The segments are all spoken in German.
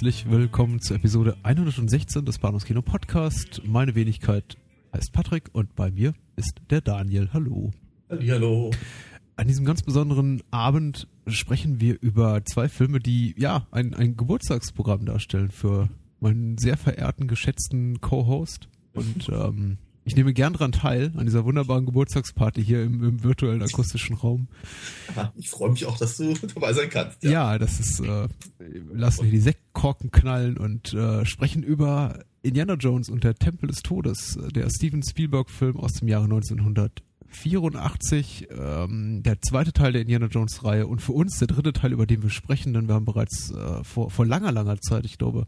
Herzlich willkommen zur Episode 116 des Bahnhofskino Podcast. Meine Wenigkeit heißt Patrick und bei mir ist der Daniel. Hallo. Hallo. An diesem ganz besonderen Abend sprechen wir über zwei Filme, die ja ein, ein Geburtstagsprogramm darstellen für meinen sehr verehrten, geschätzten Co-Host. Und ähm, ich nehme gern daran teil, an dieser wunderbaren Geburtstagsparty hier im, im virtuellen akustischen Raum. Ich freue mich auch, dass du dabei sein kannst. Ja, ja das ist, äh, lassen wir die Sektkorken knallen und äh, sprechen über Indiana Jones und der Tempel des Todes, der Steven Spielberg-Film aus dem Jahre 1984, ähm, der zweite Teil der Indiana Jones-Reihe und für uns der dritte Teil, über den wir sprechen, denn wir haben bereits äh, vor, vor langer, langer Zeit, ich glaube,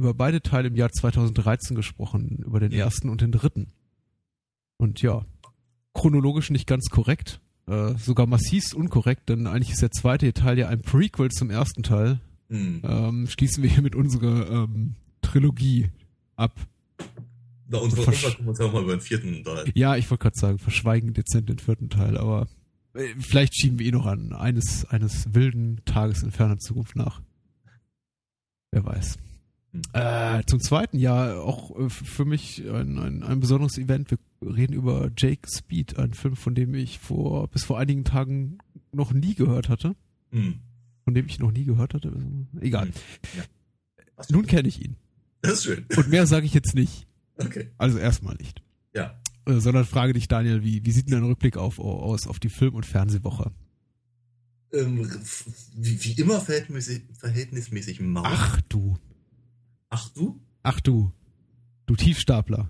über beide Teile im Jahr 2013 gesprochen, über den ersten und den dritten. Und ja, chronologisch nicht ganz korrekt, äh, sogar massiv unkorrekt, denn eigentlich ist der zweite Teil ja ein Prequel zum ersten Teil. Hm. Ähm, schließen wir hier mit unserer ähm, Trilogie ab. Na, unsere Versch- können wir uns ja mal über den vierten da. Ja, ich wollte gerade sagen, verschweigen dezent den vierten Teil, aber äh, vielleicht schieben wir ihn noch an eines, eines wilden Tages in ferner Zukunft nach. Wer weiß. Hm. Äh, zum zweiten Jahr auch äh, für mich ein, ein, ein besonderes Event. Wir reden über Jake Speed, einen Film, von dem ich vor bis vor einigen Tagen noch nie gehört hatte. Hm. Von dem ich noch nie gehört hatte. Egal. Hm. Ja. Nun kenne ich ihn. Das ist schön. Und mehr sage ich jetzt nicht. Okay. Also erstmal nicht. Ja. Äh, sondern frage dich, Daniel, wie, wie sieht denn dein Rückblick auf, aus auf die Film- und Fernsehwoche? Ähm, wie, wie immer verhältnismäßig, verhältnismäßig mau. Ach du. Ach du? Ach du. Du Tiefstapler.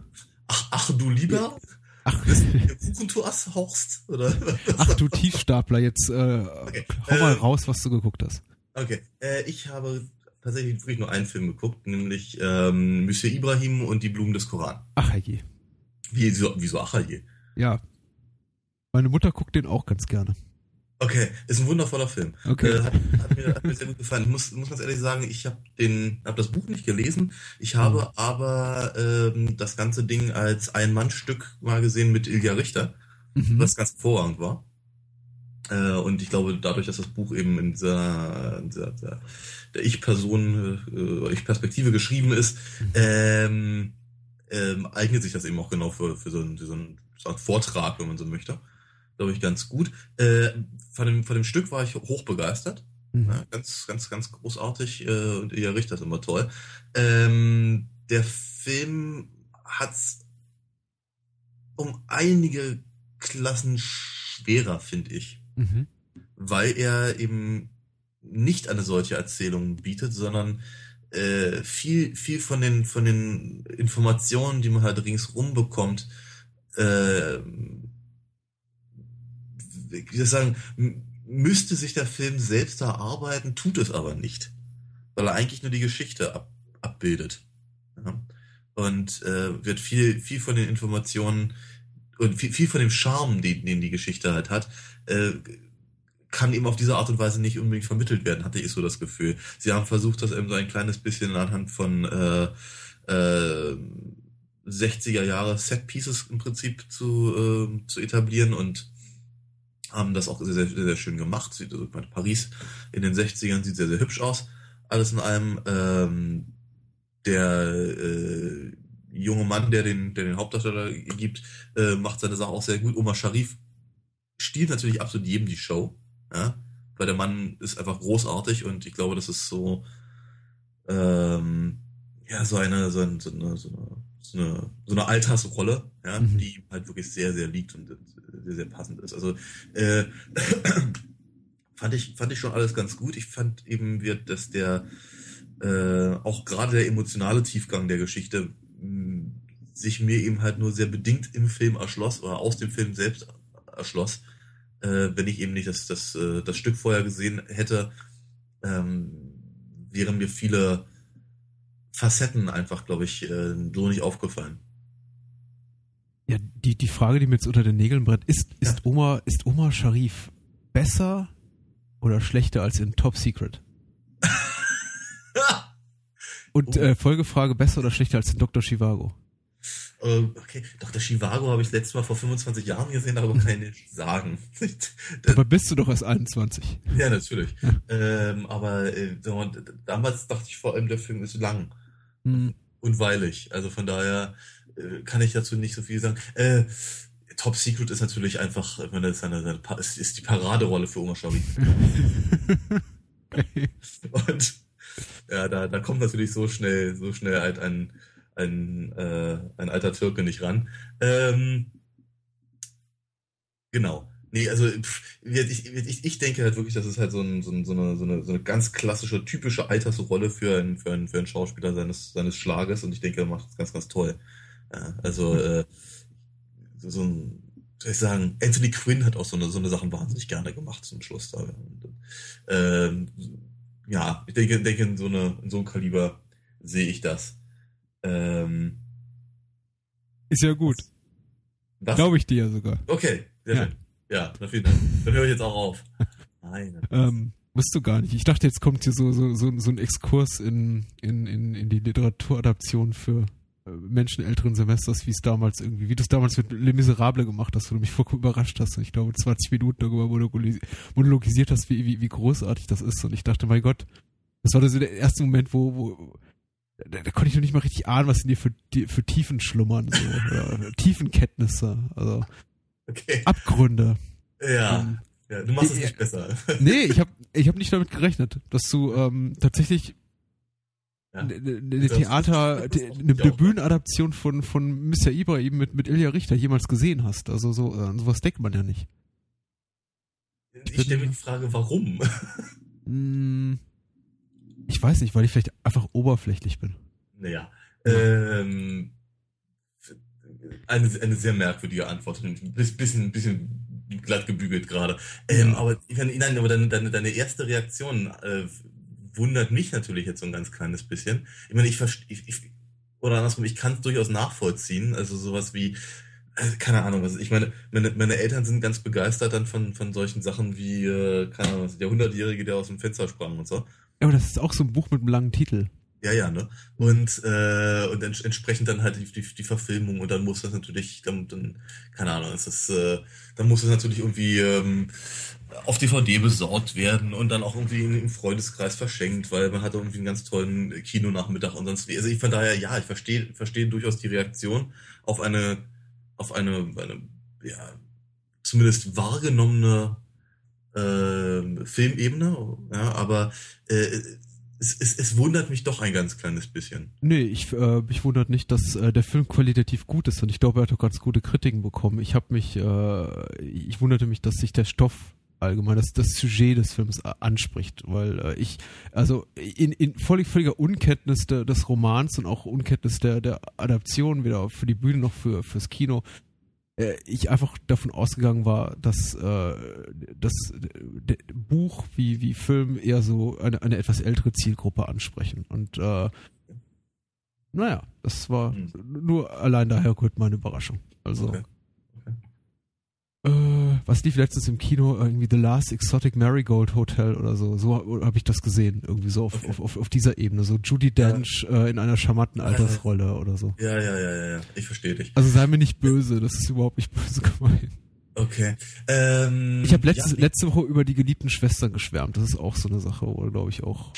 Ach, ach du lieber? Ach, Kuchentuas hauchst? Oder? ach du Tiefstapler, jetzt äh, hau mal Äh, raus, was du geguckt hast. Okay. Äh, ich habe tatsächlich wirklich nur einen Film geguckt, nämlich ähm, Monsieur Ibrahim und die Blumen des Koran. Ach herrje. Wieso, wieso ach je? Ja. Meine Mutter guckt den auch ganz gerne. Okay, ist ein wundervoller Film. Okay. Äh, hat, hat, mir, hat mir sehr gut gefallen. Ich muss, muss ganz ehrlich sagen, ich habe den, habe das Buch nicht gelesen. Ich habe Mhm. aber ähm, das ganze Ding als Ein-Mann-Stück mal gesehen mit Ilja Richter, Mhm. was ganz hervorragend war. Äh, und ich glaube, dadurch, dass das Buch eben in dieser, in dieser der, der Ich-Person, äh, Ich-Perspektive geschrieben ist, Mhm. ähm, ähm, eignet sich das eben auch genau für, für so einen, für so einen so einen Vortrag, wenn man so möchte. Glaube ich, ganz gut. Äh, von, dem, von dem Stück war ich hochbegeistert. Mhm. Ja, ganz, ganz, ganz großartig äh, und ihr Richter ist immer toll. Ähm, der Film hat's um einige Klassen schwerer, finde ich, Mhm. weil er eben nicht eine solche Erzählung bietet, sondern äh, viel, viel von den, von den Informationen, die man halt ringsrum bekommt, äh, ich sagen, müsste sich der Film selbst erarbeiten, tut es aber nicht. Weil er eigentlich nur die Geschichte ab, abbildet. Ja. Und äh, wird viel, viel von den Informationen und viel, viel von dem Charme, den, den die Geschichte halt hat, äh, kann eben auf diese Art und Weise nicht unbedingt vermittelt werden, hatte ich so das Gefühl. Sie haben versucht, das eben so ein kleines bisschen anhand von äh, äh, 60er Jahre Set Pieces im Prinzip zu, äh, zu etablieren und haben das auch sehr, sehr, sehr, schön gemacht. Sieht, also, meine, Paris in den 60ern sieht sehr, sehr hübsch aus. Alles in allem, ähm, der äh, junge Mann, der den, der den Hauptdarsteller gibt, äh, macht seine Sache auch sehr gut. Omar Sharif stiehlt natürlich absolut jedem die Show, ja, weil der Mann ist einfach großartig und ich glaube, das ist so, ähm, ja, so eine, so, ein, so eine, so eine, so eine, so eine Altersrolle, ja, Mhm. die ihm halt wirklich sehr, sehr liegt und sehr, sehr passend ist. Also, äh, fand ich, fand ich schon alles ganz gut. Ich fand eben, wird, dass der, äh, auch gerade der emotionale Tiefgang der Geschichte mh, sich mir eben halt nur sehr bedingt im Film erschloss oder aus dem Film selbst erschloss, äh, wenn ich eben nicht das, das, äh, das Stück vorher gesehen hätte, ähm, wären mir viele Facetten einfach, glaube ich, äh, so nicht aufgefallen. Ja, die, die Frage, die mir jetzt unter den Nägeln brennt, ist, ist ja. Oma, ist Oma Sharif besser oder schlechter als in Top Secret? Und oh. äh, Folgefrage, besser oder schlechter als in Dr. Chivago? Ähm, okay, Dr. Chivago habe ich letztes Mal vor 25 Jahren gesehen, aber kann ich nicht sagen. aber bist du doch erst 21. Ja, natürlich. Ähm, aber äh, damals dachte ich vor allem, der Film ist lang hm. und weilig. Also von daher äh, kann ich dazu nicht so viel sagen. Äh, Top Secret ist natürlich einfach, ich meine, ist, eine, eine, ist, ist die Paraderolle für Oma Schabi. und ja, da, da kommt natürlich so schnell, so schnell halt ein, ein, äh, ein alter Türke nicht ran. Ähm, genau. Nee, also ich, ich, ich denke halt wirklich, das ist halt so, ein, so, ein, so, eine, so, eine, so eine ganz klassische, typische Altersrolle für einen, für einen, für einen Schauspieler seines, seines Schlages und ich denke, er macht es ganz, ganz toll. Ja, also äh, so ein, soll ich sagen, Anthony Quinn hat auch so eine, so eine Sachen wahnsinnig gerne gemacht zum Schluss. Da. Ähm, ja, ich denke, denke in, so eine, in so einem Kaliber sehe ich das. Ähm, ist ja gut. Glaube ich dir ja sogar. Okay, sehr ja. schön. Ja, na vielen Dank. Dann höre ich jetzt auch auf. Nein. ähm, Wisst du gar nicht. Ich dachte, jetzt kommt hier so, so, so, so ein Exkurs in, in, in, in die Literaturadaption für Menschen älteren Semesters, wie es damals irgendwie, wie du es damals mit Les Miserables gemacht hast, wo du mich vollkommen überrascht hast und ich glaube 20 Minuten darüber monologisiert hast, wie, wie, wie großartig das ist und ich dachte, mein Gott, das war so der erste Moment, wo, wo da, da konnte ich noch nicht mal richtig ahnen, was in dir für, für Tiefen schlummern, so, Tiefenkenntnisse, also okay. Abgründe. Ja. Ähm, ja, du machst es nicht besser. Nee, ich habe ich hab nicht damit gerechnet, dass du ähm, tatsächlich. Eine, Theater, eine, Bühnenadaption von, von Mr. Ibrahim mit, mit Ilja Richter jemals gesehen hast. Also so, äh, sowas denkt man ja nicht. Ich, ich stelle mir die Frage, warum? Hm, ich weiß nicht, weil ich vielleicht einfach oberflächlich bin. Naja. Ähm, eine, eine sehr merkwürdige Antwort. Ein bisschen, bisschen glatt gebügelt gerade. Ähm, aber, nein, aber deine, deine, deine erste Reaktion äh, wundert mich natürlich jetzt so ein ganz kleines bisschen. Ich meine, ich verstehe, ich, ich, oder andersrum, ich kann es durchaus nachvollziehen. Also sowas wie, also keine Ahnung, also ich meine, meine, meine Eltern sind ganz begeistert dann von, von solchen Sachen wie, äh, keine Ahnung, der Hundertjährige, der aus dem Fenster sprang und so. Ja, aber das ist auch so ein Buch mit einem langen Titel. Ja, ja, ne? Und, äh, und ents entsprechend dann halt die, die, die Verfilmung und dann muss das natürlich, dann, dann keine Ahnung, ist, äh, dann muss das natürlich irgendwie ähm, auf DVD besorgt werden und dann auch irgendwie im Freundeskreis verschenkt, weil man hat irgendwie einen ganz tollen Kinonachmittag und sonst wie. Also ich von daher, ja, ich verstehe, verstehe durchaus die Reaktion auf eine, auf eine, eine ja, zumindest wahrgenommene äh, Filmebene, ja, aber äh, es, es, es wundert mich doch ein ganz kleines bisschen. Nee, ich, äh, mich wundert nicht, dass äh, der Film qualitativ gut ist und ich glaube, er hat auch ganz gute Kritiken bekommen. Ich habe mich, äh, ich wunderte mich, dass sich der Stoff allgemein das, das Sujet des Films anspricht, weil äh, ich, also in, in völlig, völliger Unkenntnis de, des Romans und auch Unkenntnis der, der Adaption, weder für die Bühne noch für, fürs Kino, äh, ich einfach davon ausgegangen war, dass äh, das Buch wie, wie Film eher so eine, eine etwas ältere Zielgruppe ansprechen. Und äh, naja, das war mhm. nur allein daher gehört meine Überraschung. Also. Okay. Äh, was lief letztens im Kino? Irgendwie The Last Exotic Marigold Hotel oder so. So habe ich das gesehen. Irgendwie so auf, okay. auf, auf, auf, dieser Ebene. So Judy Dench ja. äh, in einer charmanten Altersrolle oder so. Ja, ja, ja, ja. Ich verstehe dich. Also sei mir nicht böse. Das ist überhaupt nicht böse gemeint. Okay. Ähm, ich habe ja, letzte Woche über die geliebten Schwestern geschwärmt. Das ist auch so eine Sache, wo, glaube ich, auch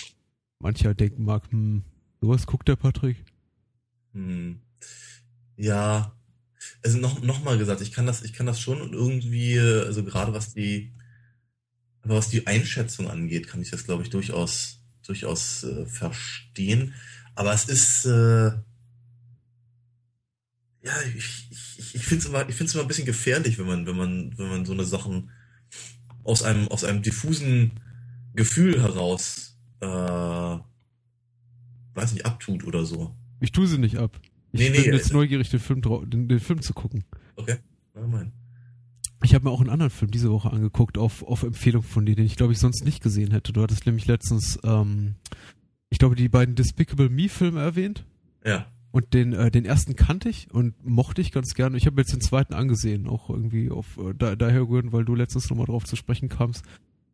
mancher denken mag, hm, sowas guckt der Patrick. Hm. Ja, also noch, noch mal gesagt, ich kann das, ich kann das schon irgendwie, also gerade was die, was die Einschätzung angeht, kann ich das, glaube ich, durchaus, durchaus äh, verstehen. Aber es ist, äh, ja, ich, ich, ich finde es immer, ich finde immer ein bisschen gefährlich, wenn man, wenn man, wenn man so eine Sachen aus einem, aus einem diffusen Gefühl heraus, äh, weiß nicht, abtut oder so. Ich tue sie nicht ab. Ich nee, bin nee, jetzt neugierig, den Film, den, den Film zu gucken. Okay, na mein. Ich habe mir auch einen anderen Film diese Woche angeguckt, auf, auf Empfehlung von dir, den ich glaube ich sonst nicht gesehen hätte. Du hattest nämlich letztens ähm, ich glaube, die beiden Despicable Me-Filme erwähnt. Ja. Und den, äh, den ersten kannte ich und mochte ich ganz gerne. Ich habe jetzt den zweiten angesehen, auch irgendwie auf äh, da, daher gehören, weil du letztens nochmal drauf zu sprechen kamst.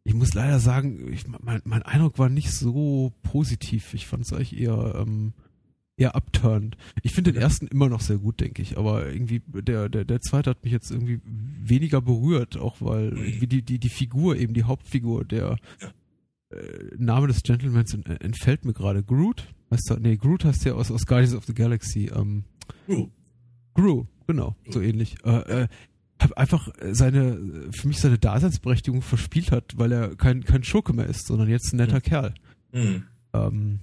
Ich muss leider sagen, ich, mein, mein Eindruck war nicht so positiv. Ich fand es eigentlich eher, ähm, eher abturnt. Ich finde den ersten immer noch sehr gut, denke ich, aber irgendwie der, der, der zweite hat mich jetzt irgendwie weniger berührt, auch weil irgendwie die, die, die Figur, eben die Hauptfigur, der äh, Name des Gentlemans ent- entfällt mir gerade. Groot? Heißt er, nee, Groot heißt ja aus, aus Guardians of the Galaxy. Ähm, Uh, Gru, genau, so ähnlich. Äh, äh, hab einfach seine, für mich seine Daseinsberechtigung verspielt hat, weil er kein, kein Schurke mehr ist, sondern jetzt ein netter Mhm. Kerl. hm. Ähm,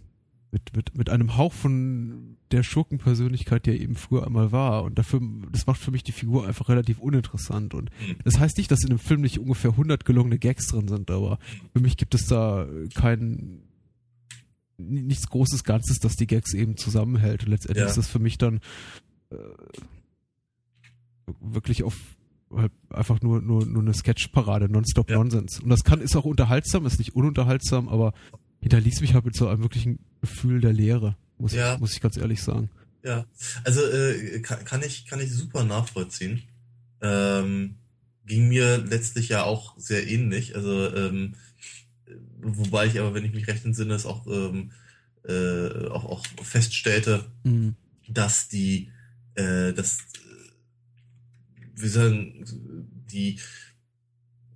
mit, mit, mit einem Hauch von der Schurkenpersönlichkeit, die er eben früher einmal war. Und dafür, das macht für mich die Figur einfach relativ uninteressant. Und Mhm. das heißt nicht, dass in dem Film nicht ungefähr 100 gelungene Gags drin sind, aber für mich gibt es da kein, nichts Großes Ganzes, das die Gags eben zusammenhält. Und letztendlich Ja. ist das für mich dann äh, wirklich auf halt einfach nur, nur, nur eine Sketchparade, nonstop Ja. Nonsens. Und das kann, ist auch unterhaltsam, ist nicht ununterhaltsam, aber hinterließ mich halt mit so einem wirklichen Gefühl der Leere, muss, Ja. ich, muss ich ganz ehrlich sagen. Ja, also äh, kann, kann ich kann ich super nachvollziehen. Ähm, ging mir letztlich ja auch sehr ähnlich. Also ähm, wobei ich aber, wenn ich mich recht entsinne, es auch ähm, äh, auch, auch feststellte, Mhm. dass die äh, dass äh, wir sagen die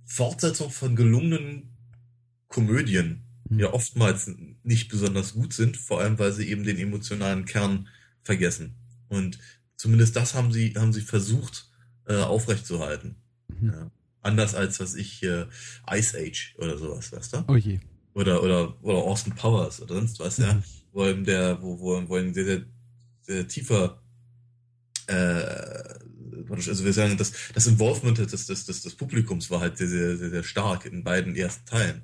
Fortsetzung von gelungenen Komödien. Ja oftmals nicht besonders gut sind, vor allem weil sie eben den emotionalen Kern vergessen. Und zumindest das haben sie, haben sie versucht äh, aufrechtzuerhalten. Mhm. Ja. Anders als was ich äh, Ice Age oder sowas, weißt du? Oh je. Oder oder oder Austin Powers oder sonst was, ja. Mhm. Wo eben der, wo, wo, wo ein sehr, sehr, sehr tiefer äh, also wir sagen, das, das Involvement des, des, des, des Publikums war halt sehr, sehr, sehr, sehr stark in beiden ersten Teilen.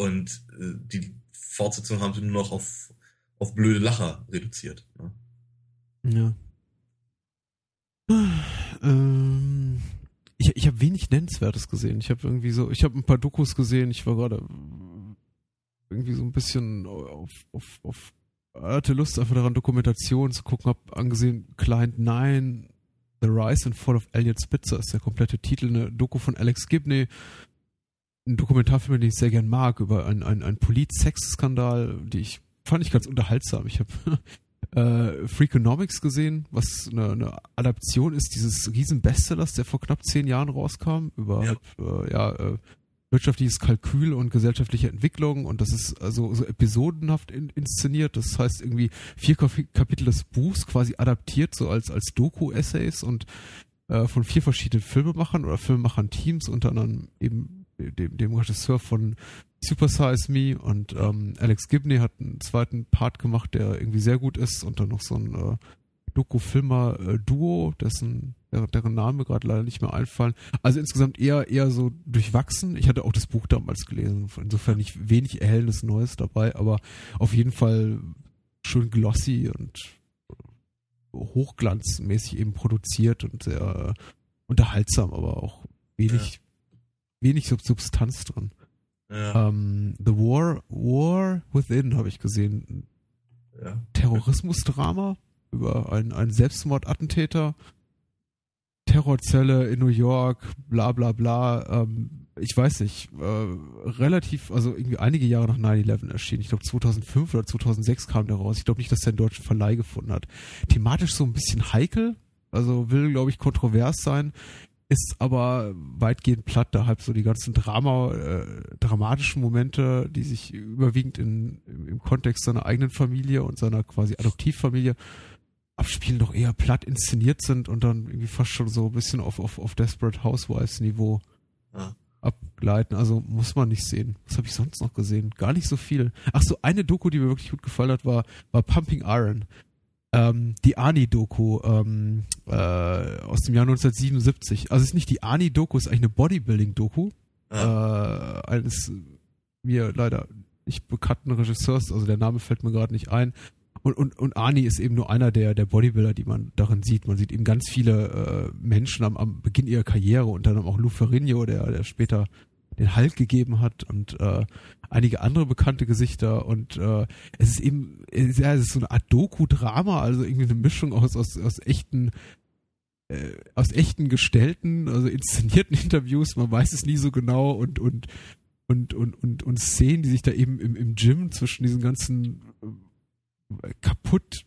Und äh, die Fortsetzung haben sie nur noch auf, auf blöde Lacher reduziert. Ne? Ja. Ähm, ich ich habe wenig Nennenswertes gesehen. Ich habe irgendwie so, ich habe ein paar Dokus gesehen. Ich war gerade irgendwie so ein bisschen auf, auf, auf hatte Lust einfach daran, Dokumentation zu gucken. Hab angesehen Client 9, The Rise and Fall of Elliot Spitzer ist der komplette Titel. Eine Doku von Alex Gibney. Ein Dokumentarfilm, den ich sehr gern mag, über einen, einen, einen Polit-Sex-Skandal, die ich fand ich ganz unterhaltsam. Ich habe äh, Freakonomics gesehen, was eine, eine Adaption ist dieses riesen Bestsellers, der vor knapp zehn Jahren rauskam, über Ja. äh, ja, äh, wirtschaftliches Kalkül und gesellschaftliche Entwicklung und das ist also so episodenhaft in, inszeniert. Das heißt irgendwie vier Kap- Kapitel des Buchs quasi adaptiert, so als, als Doku-Essays und äh, von vier verschiedenen Filmemachern oder Filmemachern-Teams, unter anderem eben dem, dem Regisseur von Super Size Me und ähm, Alex Gibney hat einen zweiten Part gemacht, der irgendwie sehr gut ist und dann noch so ein äh, Doku-Filmer-Duo, dessen deren, Name gerade leider nicht mehr einfallen. Also insgesamt eher eher so durchwachsen. Ich hatte auch das Buch damals gelesen, insofern nicht wenig erhellendes Neues dabei, aber auf jeden Fall schön glossy und hochglanzmäßig eben produziert und sehr unterhaltsam, aber auch wenig wenig Sub- Substanz drin. Ja, Ähm, The War War Within habe ich gesehen, ja. Terrorismusdrama über einen, einen Selbstmordattentäter, Terrorzelle in New York, bla bla bla. Ähm, ich weiß nicht, äh, relativ, also irgendwie einige Jahre nach 9-11 erschienen. Ich glaube 2005 oder 2006 kam der raus. Ich glaube nicht, dass der einen deutschen Verleih gefunden hat. Thematisch so ein bisschen heikel, also will, glaube ich, kontrovers sein, ist aber weitgehend platt, da halt so die ganzen Drama, äh, dramatischen Momente, die sich überwiegend in, im, im Kontext seiner eigenen Familie und seiner quasi Adoptivfamilie abspielen, doch eher platt inszeniert sind und dann irgendwie fast schon so ein bisschen auf, auf, auf Desperate Housewives Niveau Ja. abgleiten. Also muss man nicht sehen. Was habe ich sonst noch gesehen? Gar nicht so viel. Ach so, eine Doku, die mir wirklich gut gefallen hat, war, war Pumping Iron. Ähm, die Ani-Doku ähm, äh, aus dem Jahr 1977. Also es ist nicht die Ani-Doku, es ist eigentlich eine Bodybuilding-Doku Ja. äh, eines mir leider nicht bekannten Regisseurs, also der Name fällt mir gerade nicht ein. Und, und, und Arnie ist eben nur einer der, der Bodybuilder, die man darin sieht. Man sieht eben ganz viele äh, Menschen am, am Beginn ihrer Karriere, unter anderem auch Lou Ferrigno, der, der später den Halt gegeben hat und äh, einige andere bekannte Gesichter und äh, es ist eben, ja, es ist so eine Art Doku-Drama, also irgendwie eine Mischung aus, aus, aus echten äh, aus echten gestellten, also inszenierten Interviews, man weiß es nie so genau und und und und und, und Szenen, die sich da eben im, im Gym zwischen diesen ganzen äh, kaputt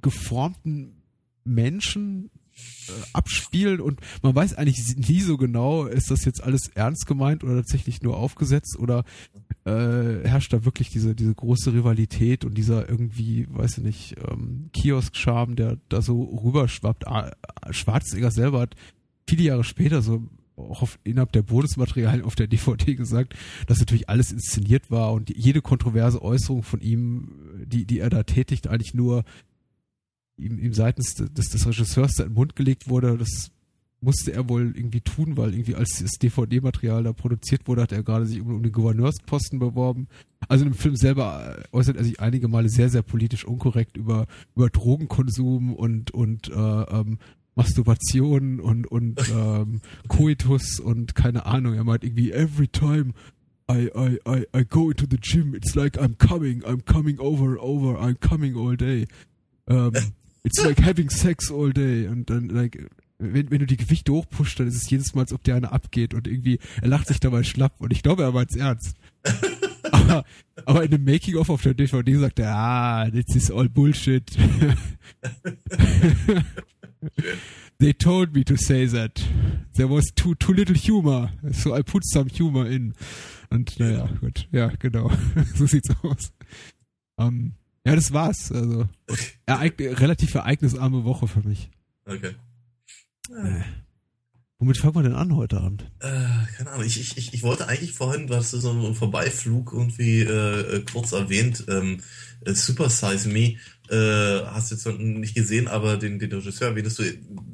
geformten Menschen äh, abspielen und man weiß eigentlich nie so genau, ist das jetzt alles ernst gemeint oder tatsächlich nur aufgesetzt oder äh, herrscht da wirklich diese, diese große Rivalität und dieser irgendwie, weiß ich nicht, ähm, Kiosk-Charme, der da so rüberschwappt. Ah, Schwarzenegger selber hat viele Jahre später so auch auf, innerhalb der Bonusmaterialien auf der DVD gesagt, dass natürlich alles inszeniert war und jede kontroverse Äußerung von ihm, die, die er da tätigt, eigentlich nur ihm, ihm seitens des, des Regisseurs in den Mund gelegt wurde. Das musste er wohl irgendwie tun, weil irgendwie als das DVD-Material da produziert wurde, hat er gerade sich um, um den Gouverneursposten beworben. Also im Film selber äh, äußert er sich einige Male sehr, sehr politisch unkorrekt über, über Drogenkonsum und, und äh, ähm, Masturbation und, und ähm, Coitus und keine Ahnung. Er meint irgendwie, every time I, I, I, I go into the gym, it's like I'm coming, I'm coming over, over, I'm coming all day. Um, it's like having sex all day. Und dann, like, wenn, wenn du die Gewichte hochpusht, dann ist es jedes Mal, als ob dir eine abgeht und irgendwie, er lacht sich dabei schlapp und ich glaube, er meint es ernst. aber, aber in dem Making-of auf der DVD sagt er, ah, this is all bullshit. They told me to say that. There was too, too little humor. So I put some humor in. Und naja, gut. Ja, genau. so sieht's aus. Um, ähm, ja, das war's. Also, ereign relativ ereignisarme Woche für mich. Okay. Äh. Womit fangen wir denn an heute Abend? Äh, keine Ahnung. Ich, ich, ich wollte eigentlich vorhin, du hast so einen Vorbeiflug irgendwie äh, äh, kurz erwähnt, ähm, äh, Super Size Me. Äh, hast du jetzt nicht gesehen, aber den, den Regisseur erwähntest du.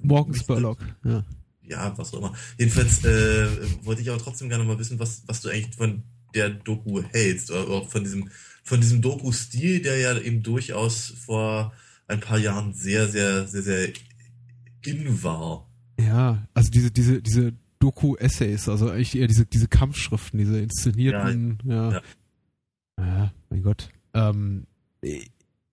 Morgan Spurlock, ja. Ja, was auch immer. Jedenfalls äh, wollte ich aber trotzdem gerne mal wissen, was, was du eigentlich von der Doku hältst. Oder auch von diesem, von diesem Doku-Stil, der ja eben durchaus vor ein paar Jahren sehr, sehr, sehr, sehr in war. Ja, also diese, diese, diese Doku-Essays, also eigentlich eher diese, diese Kampfschriften, diese inszenierten, ja. Ja, ja. ja mein Gott. Ähm,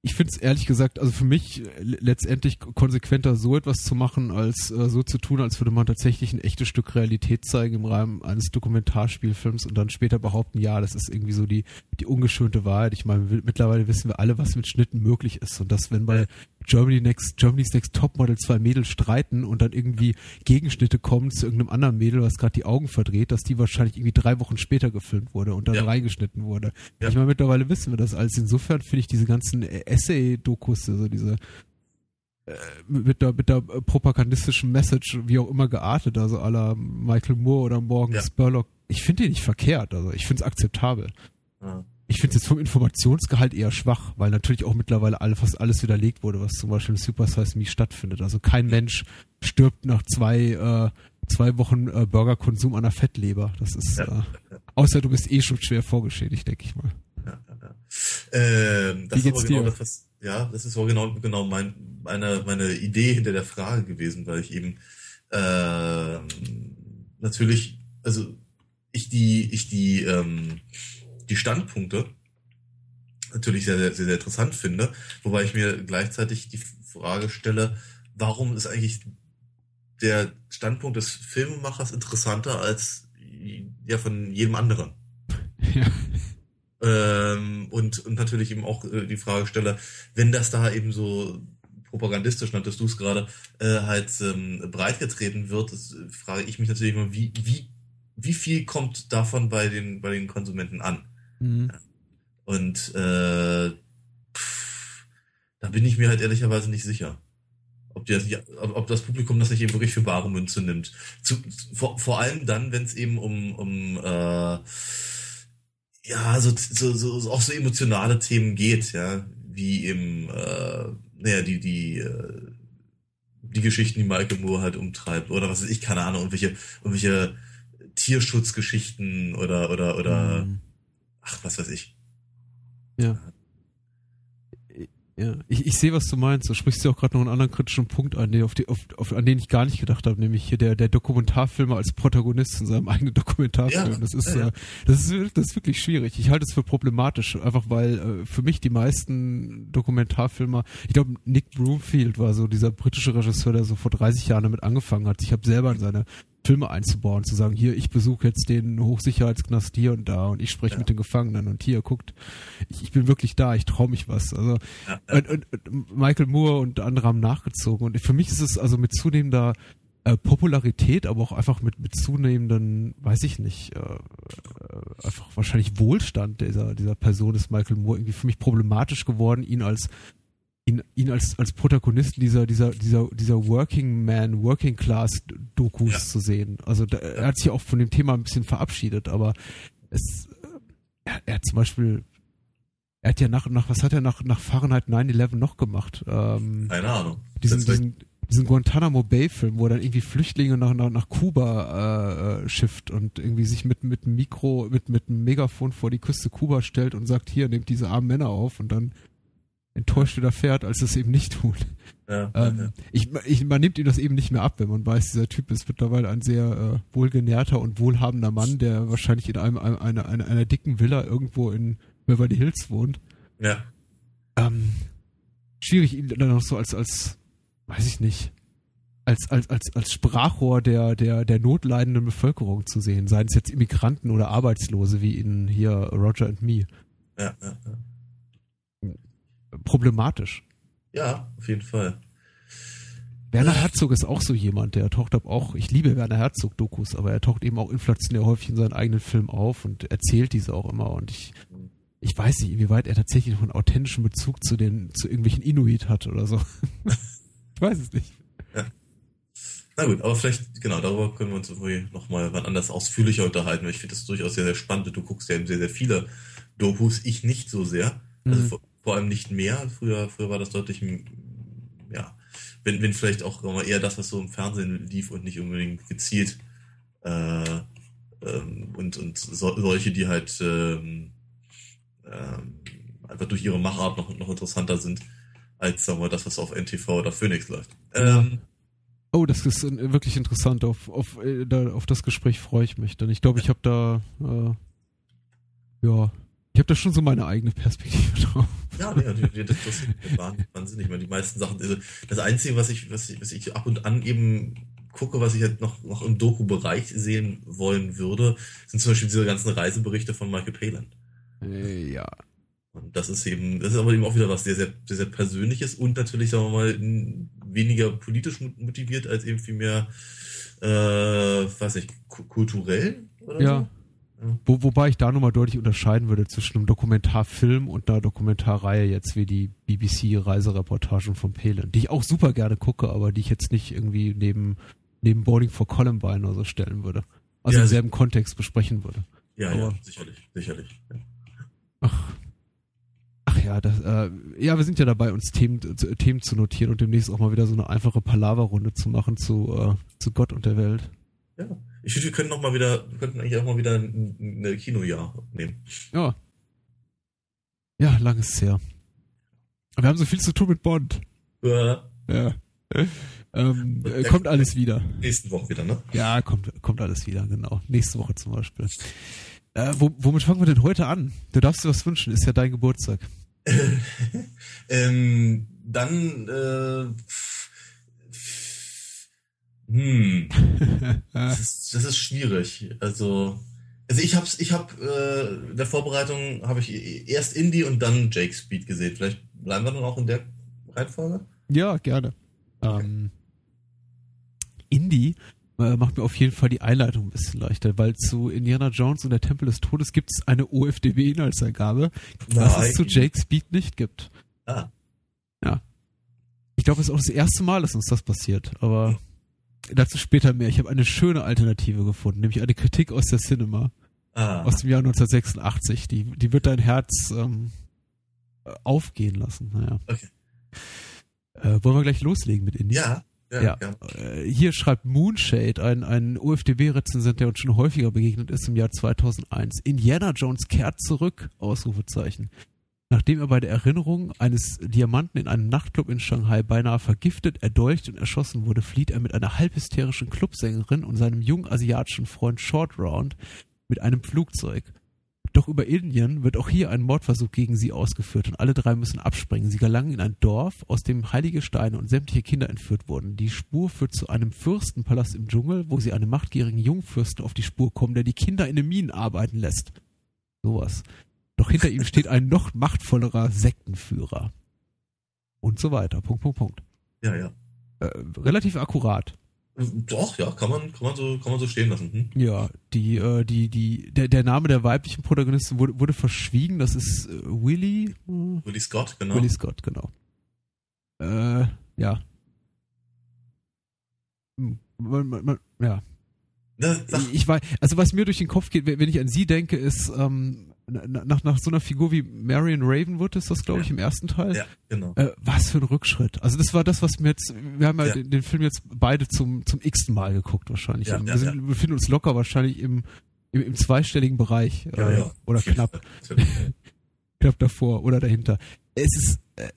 ich finde es ehrlich gesagt, also für mich äh, letztendlich konsequenter so etwas zu machen, als äh, so zu tun, als würde man tatsächlich ein echtes Stück Realität zeigen im Rahmen eines Dokumentarspielfilms und dann später behaupten, ja, das ist irgendwie so die, die ungeschönte Wahrheit. Ich meine, mittlerweile wissen wir alle, was mit Schnitten möglich ist und dass wenn bei Germany Next, Germany's Next Topmodel zwei Mädels streiten und dann irgendwie Gegenschnitte kommen zu irgendeinem anderen Mädel, was gerade die Augen verdreht, dass die wahrscheinlich irgendwie drei Wochen später gefilmt wurde und dann ja. reingeschnitten wurde. Ja. Ich meine, mittlerweile wissen wir das alles. Insofern finde ich diese ganzen Essay-Dokus, also diese äh, mit der, mit der propagandistischen Message, wie auch immer geartet, also aller Michael Moore oder Morgan ja. Spurlock, ich finde die nicht verkehrt, also ich finde es akzeptabel. Ja ich finde es jetzt vom Informationsgehalt eher schwach, weil natürlich auch mittlerweile alle, fast alles widerlegt wurde, was zum Beispiel im Super Size Me stattfindet. Also kein Mensch stirbt nach zwei, äh, zwei Wochen äh, Burgerkonsum an der Fettleber. Das ist, äh, außer du bist eh schon schwer vorgeschädigt, denke ich mal. Ja, ja, ähm, das Wie geht's genau dir? Das, was, ja, das ist auch genau, genau mein, meine, meine Idee hinter der Frage gewesen, weil ich eben äh, natürlich, also ich die, ich die, ähm, die Standpunkte natürlich sehr, sehr, sehr interessant finde, wobei ich mir gleichzeitig die Frage stelle, warum ist eigentlich der Standpunkt des Filmemachers interessanter als ja von jedem anderen? Ja. Ähm, und, und natürlich eben auch äh, die Frage stelle, wenn das da eben so propagandistisch, nanntest du es gerade, äh, halt ähm, breitgetreten wird, das, äh, frage ich mich natürlich immer, wie, wie, wie viel kommt davon bei den, bei den Konsumenten an? Mhm. Und äh, pff, da bin ich mir halt ehrlicherweise nicht sicher. Ob, die das nicht, ob das Publikum das nicht eben wirklich für bare Münze nimmt. Zu, vor, vor allem dann, wenn es eben um, um äh, ja, so, so, so, auch so emotionale Themen geht, ja, wie eben, äh, naja, die, die, äh, die Geschichten, die Michael Moore halt umtreibt, oder was weiß ich, keine Ahnung, irgendwelche, irgendwelche Tierschutzgeschichten oder, oder, oder, mhm ach, was weiß ich. Ja. Ja, ich, ich sehe, was du meinst. Du sprichst ja auch gerade noch einen anderen kritischen Punkt an, auf die, auf, auf, an den ich gar nicht gedacht habe, nämlich hier der, der Dokumentarfilmer als Protagonist in seinem eigenen Dokumentarfilm. Ja, das, ist, ja, ja. Äh, das, ist, das ist wirklich schwierig. Ich halte es für problematisch, einfach weil äh, für mich die meisten Dokumentarfilmer, ich glaube, Nick Broomfield war so dieser britische Regisseur, der so vor 30 Jahren damit angefangen hat. Ich habe selber in seine Filme einzubauen, zu sagen, hier, ich besuche jetzt den Hochsicherheitsknast hier und da und ich spreche ja. mit den Gefangenen und hier, guckt, ich, ich bin wirklich da, ich traue mich was. Also ja, ja. Und, und, Michael Moore und andere haben nachgezogen und für mich ist es also mit zunehmender äh, Popularität, aber auch einfach mit, mit zunehmenden, weiß ich nicht, äh, äh einfach wahrscheinlich Wohlstand dieser, dieser Person ist Michael Moore irgendwie für mich problematisch geworden, ihn als ihn, ihn als, als Protagonisten dieser, dieser, dieser, dieser Working Man, Working Class Dokus ja. zu sehen. Also da, er hat sich auch von dem Thema ein bisschen verabschiedet, aber es, er, er hat zum Beispiel, er hat ja nach, nach was hat er nach, nach Fahrenheit 9-11 noch gemacht? Ähm, Keine Ahnung. Diesen, diesen, diesen Guantanamo Bay Film, wo er dann irgendwie Flüchtlinge nach, nach, nach Kuba äh, schifft und irgendwie sich mit, mit einem Mikro, mit, mit einem Megafon vor die Küste Kuba stellt und sagt, hier, nehmt diese armen Männer auf und dann enttäuscht wieder fährt, als es eben nicht tut. Ja, ähm, ja. Ich, ich, man nimmt ihm das eben nicht mehr ab, wenn man weiß, dieser Typ ist mittlerweile ein sehr äh, wohlgenährter und wohlhabender Mann, der wahrscheinlich in einem, einem einer, einer, einer dicken Villa irgendwo in Beverly Hills wohnt. Ja. Ähm, schwierig, ihn dann noch so als, als, weiß ich nicht, als, als, als, als Sprachrohr der, der, der notleidenden Bevölkerung zu sehen, seien es jetzt Immigranten oder Arbeitslose wie in hier Roger and Me. Ja, ja, ja problematisch. Ja, auf jeden Fall. Werner Herzog ist auch so jemand, der taucht ab auch, ich liebe Werner Herzog-Dokus, aber er taucht eben auch inflationär häufig in seinen eigenen Filmen auf und erzählt diese auch immer und ich, ich weiß nicht, inwieweit er tatsächlich noch einen authentischen Bezug zu den, zu irgendwelchen Inuit hat oder so. ich weiß es nicht. Ja. Na gut, aber vielleicht, genau, darüber können wir uns nochmal wann anders ausführlicher unterhalten, weil ich finde das durchaus sehr, sehr spannend. Du guckst ja eben sehr, sehr viele Dokus, ich nicht so sehr. Also mhm vor allem nicht mehr. Früher, früher war das deutlich, ja, wenn, wenn vielleicht auch eher das, was so im Fernsehen lief und nicht unbedingt gezielt äh, ähm, und, und so, solche, die halt ähm, ähm, einfach durch ihre Machart noch, noch interessanter sind als sagen wir, das, was auf NTV oder Phoenix läuft. Ähm, Oh, das ist wirklich interessant. Auf, auf, äh, auf das Gespräch freue ich mich. Denn ich glaube, ich habe da äh, ja ich habe da schon so meine eigene Perspektive drauf. Ja, nee, das, das ist wahnsinnig. Ich die meisten Sachen, also das Einzige, was ich, was ich, was ich ab und an eben gucke, was ich halt noch, noch im Doku-Bereich sehen wollen würde, sind zum Beispiel diese ganzen Reiseberichte von Michael Palin. Äh, ja. Und das ist eben, das ist aber eben auch wieder was sehr, sehr, sehr, sehr Persönliches und natürlich, sagen wir mal, weniger politisch motiviert als eben viel mehr, äh, weiß ich, kulturell oder ja. so. Wo, wobei ich da nochmal deutlich unterscheiden würde zwischen einem Dokumentarfilm und einer Dokumentarreihe jetzt wie die BBC-Reisereportagen von Palin, die ich auch super gerne gucke, aber die ich jetzt nicht irgendwie neben, neben Boarding for Columbine oder so stellen würde. Also ja, im selben Kontext besprechen würde. Ja, aber, ja, sicherlich, sicherlich. Ja. Ach, ach ja, das, äh, ja, wir sind ja dabei, uns Themen, zu, Themen zu notieren und demnächst auch mal wieder so eine einfache Palaver-Runde zu machen zu, äh, zu Gott und der Welt. Ja. Ich finde, wir können noch mal wieder, wir könnten eigentlich auch mal wieder ein, ein Kinojahr nehmen. Ja. Ja, lang ist es her. Wir haben so viel zu tun mit Bond. Ja. Ja. Ähm, äh, kommt alles wieder. Nächste Woche wieder, ne? Ja, kommt, kommt alles wieder, genau. Nächste Woche zum Beispiel. Äh, wo, womit fangen wir denn heute an? Du darfst dir was wünschen, ist ja dein Geburtstag. ähm, dann äh, hm. das, ist, das ist schwierig. Also, also ich hab's, ich hab äh, in der Vorbereitung habe ich erst Indie und dann Jake Speed gesehen. Vielleicht bleiben wir dann auch in der Reihenfolge? Ja, gerne. Okay. Ähm, Indie äh, macht mir auf jeden Fall die Einleitung ein bisschen leichter, weil zu Indiana Jones und der Tempel des Todes gibt es eine OFDB-Inhaltsangabe, was es zu Jake Speed nicht gibt. Ah. Ja. Ich glaube, es ist auch das erste Mal, dass uns das passiert, aber. Dazu später mehr. Ich habe eine schöne Alternative gefunden, nämlich eine Kritik aus der Cinema ah. aus dem Jahr 1986. Die, die wird dein Herz ähm, aufgehen lassen. Naja. Okay. Äh, wollen wir gleich loslegen mit Indie? Ja. Ja, ja. Äh, hier schreibt Moonshade, ein, ein UFDB-Rezensent, der uns schon häufiger begegnet ist im Jahr 2001. Indiana Jones kehrt zurück, Ausrufezeichen. Nachdem er bei der Erinnerung eines Diamanten in einem Nachtclub in Shanghai beinahe vergiftet, erdolcht und erschossen wurde, flieht er mit einer halbhysterischen Clubsängerin und seinem jungen asiatischen Freund Short Round mit einem Flugzeug. Doch über Indien wird auch hier ein Mordversuch gegen sie ausgeführt und alle drei müssen abspringen. Sie gelangen in ein Dorf, aus dem heilige Steine und sämtliche Kinder entführt wurden. Die Spur führt zu einem Fürstenpalast im Dschungel, wo sie einem machtgierigen Jungfürsten auf die Spur kommen, der die Kinder in den Minen arbeiten lässt. Sowas. Doch hinter ihm steht ein noch machtvollerer Sektenführer. Und so weiter. Punkt, Punkt, Punkt. Ja, ja. Äh, relativ akkurat. Doch, ja, kann man, kann man so, kann man so stehen lassen. Hm? Ja, die, äh, die, die, der, der Name der weiblichen Protagonistin wurde, wurde verschwiegen. Das ist äh, Willy. Äh, Willie Scott, genau. Willy Scott, genau. Äh, ja. Hm, Man, man, man, ja. Ne, sag, Ich weiß, also was mir durch den Kopf geht, wenn ich an sie denke, ist ähm, nach, nach so einer Figur wie Marion Ravenwood ist das, glaube ich, Ja. im ersten Teil. ja, genau. Äh, was für ein Rückschritt. Also das war das, was mir jetzt, wir haben ja, Ja. Den, den Film jetzt beide zum, zum x-ten Mal geguckt wahrscheinlich. Ja, wir sind, befinden uns locker wahrscheinlich im, im, im zweistelligen Bereich. Äh, ja. Oder knapp, knapp davor oder dahinter. Es ist, äh,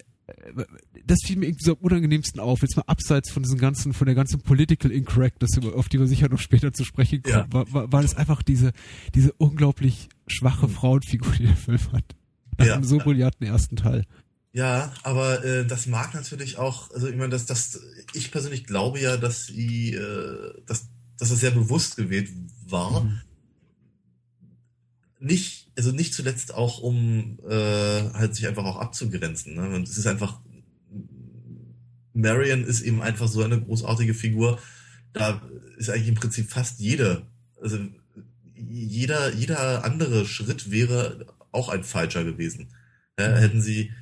das fiel mir irgendwie so am unangenehmsten auf, jetzt mal abseits von diesem ganzen, von der ganzen Political Incorrectness, auf die wir sicher noch später zu sprechen kommen, Ja. war, war, war das einfach diese, diese unglaublich schwache Frauenfigur, die der Film hat. Nach Ja. einem so brillanten ersten Teil. Ja, aber äh, das mag natürlich auch, also ich meine, dass das, ich persönlich glaube ja, dass sie, äh, dass, dass das sehr bewusst gewählt war. Mhm. Nicht, also nicht zuletzt auch, um äh, halt sich einfach auch abzugrenzen. Ne? Und es ist einfach, Marion ist eben einfach so eine großartige Figur. Da ist eigentlich im Prinzip fast jede, also jeder, jeder andere Schritt wäre auch ein falscher gewesen. Ja, hätten sie,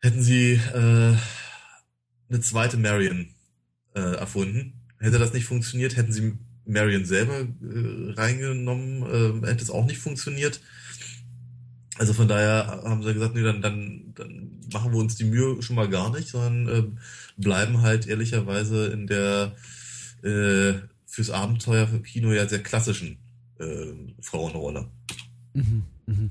hätten sie äh, eine zweite Marion äh, erfunden, hätte das nicht funktioniert, hätten sie Marion selber äh, reingenommen, äh, hätte es auch nicht funktioniert. Also von daher haben sie gesagt, nee, dann, dann, dann machen wir uns die Mühe schon mal gar nicht, sondern äh, bleiben halt ehrlicherweise in der äh, fürs Abenteuer für Kino ja sehr klassischen äh, Frauenrolle. Mhm, mhm.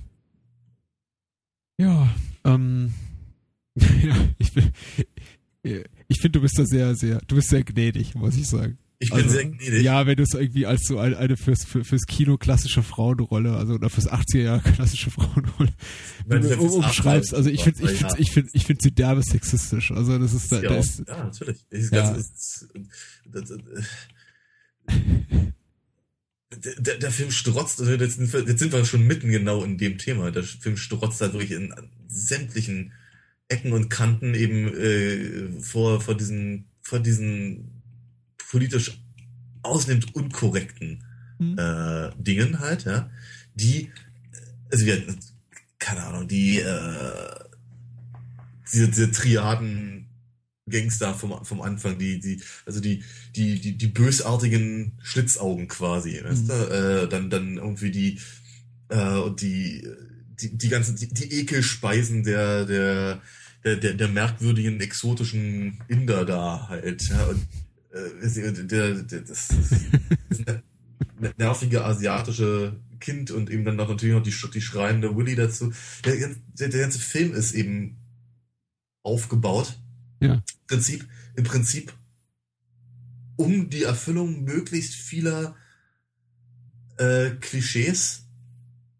Ja, ähm, ja, ich bin, ich finde, du bist da sehr, sehr, du bist sehr gnädig, muss ich sagen. Ich bin Also, sehr gnädig. Ja, wenn du es irgendwie als so eine, eine fürs, für, fürs Kino klassische Frauenrolle, also oder fürs 80er Jahre klassische Frauenrolle Wenn wir um, umschreibst. Also ich finde, ich finde, ich finde, ich finde sie derbe sexistisch. Also das ist, da, Ja, ist, ja, natürlich. Das Ja. Ganze ist, das, das, der, der, der Film strotzt, also jetzt, sind wir- jetzt sind wir schon mitten genau in dem Thema. Der Film strotzt halt wirklich in sämtlichen Ecken und Kanten eben äh, vor, vor diesen, vor diesen politisch ausnehmend unkorrekten Hm. äh, Dingen halt, ja, die, also wir, keine Ahnung, die, äh, diese, diese Triaden Gangster vom, vom Anfang, die, die, also die, die, die, die bösartigen Schlitzaugen quasi, weißt Mhm. du, äh, dann, dann irgendwie die, äh, und die, die, die ganzen, die, die Ekelspeisen der, der, der, der, der merkwürdigen, exotischen Inder da halt, ja, und, das, das ne- nervige asiatische Kind und eben dann noch natürlich noch die, die schreiende Willy dazu. Der, der, der ganze Film ist eben aufgebaut. Ja. Im Prinzip, im Prinzip um die Erfüllung möglichst vieler äh, Klischees,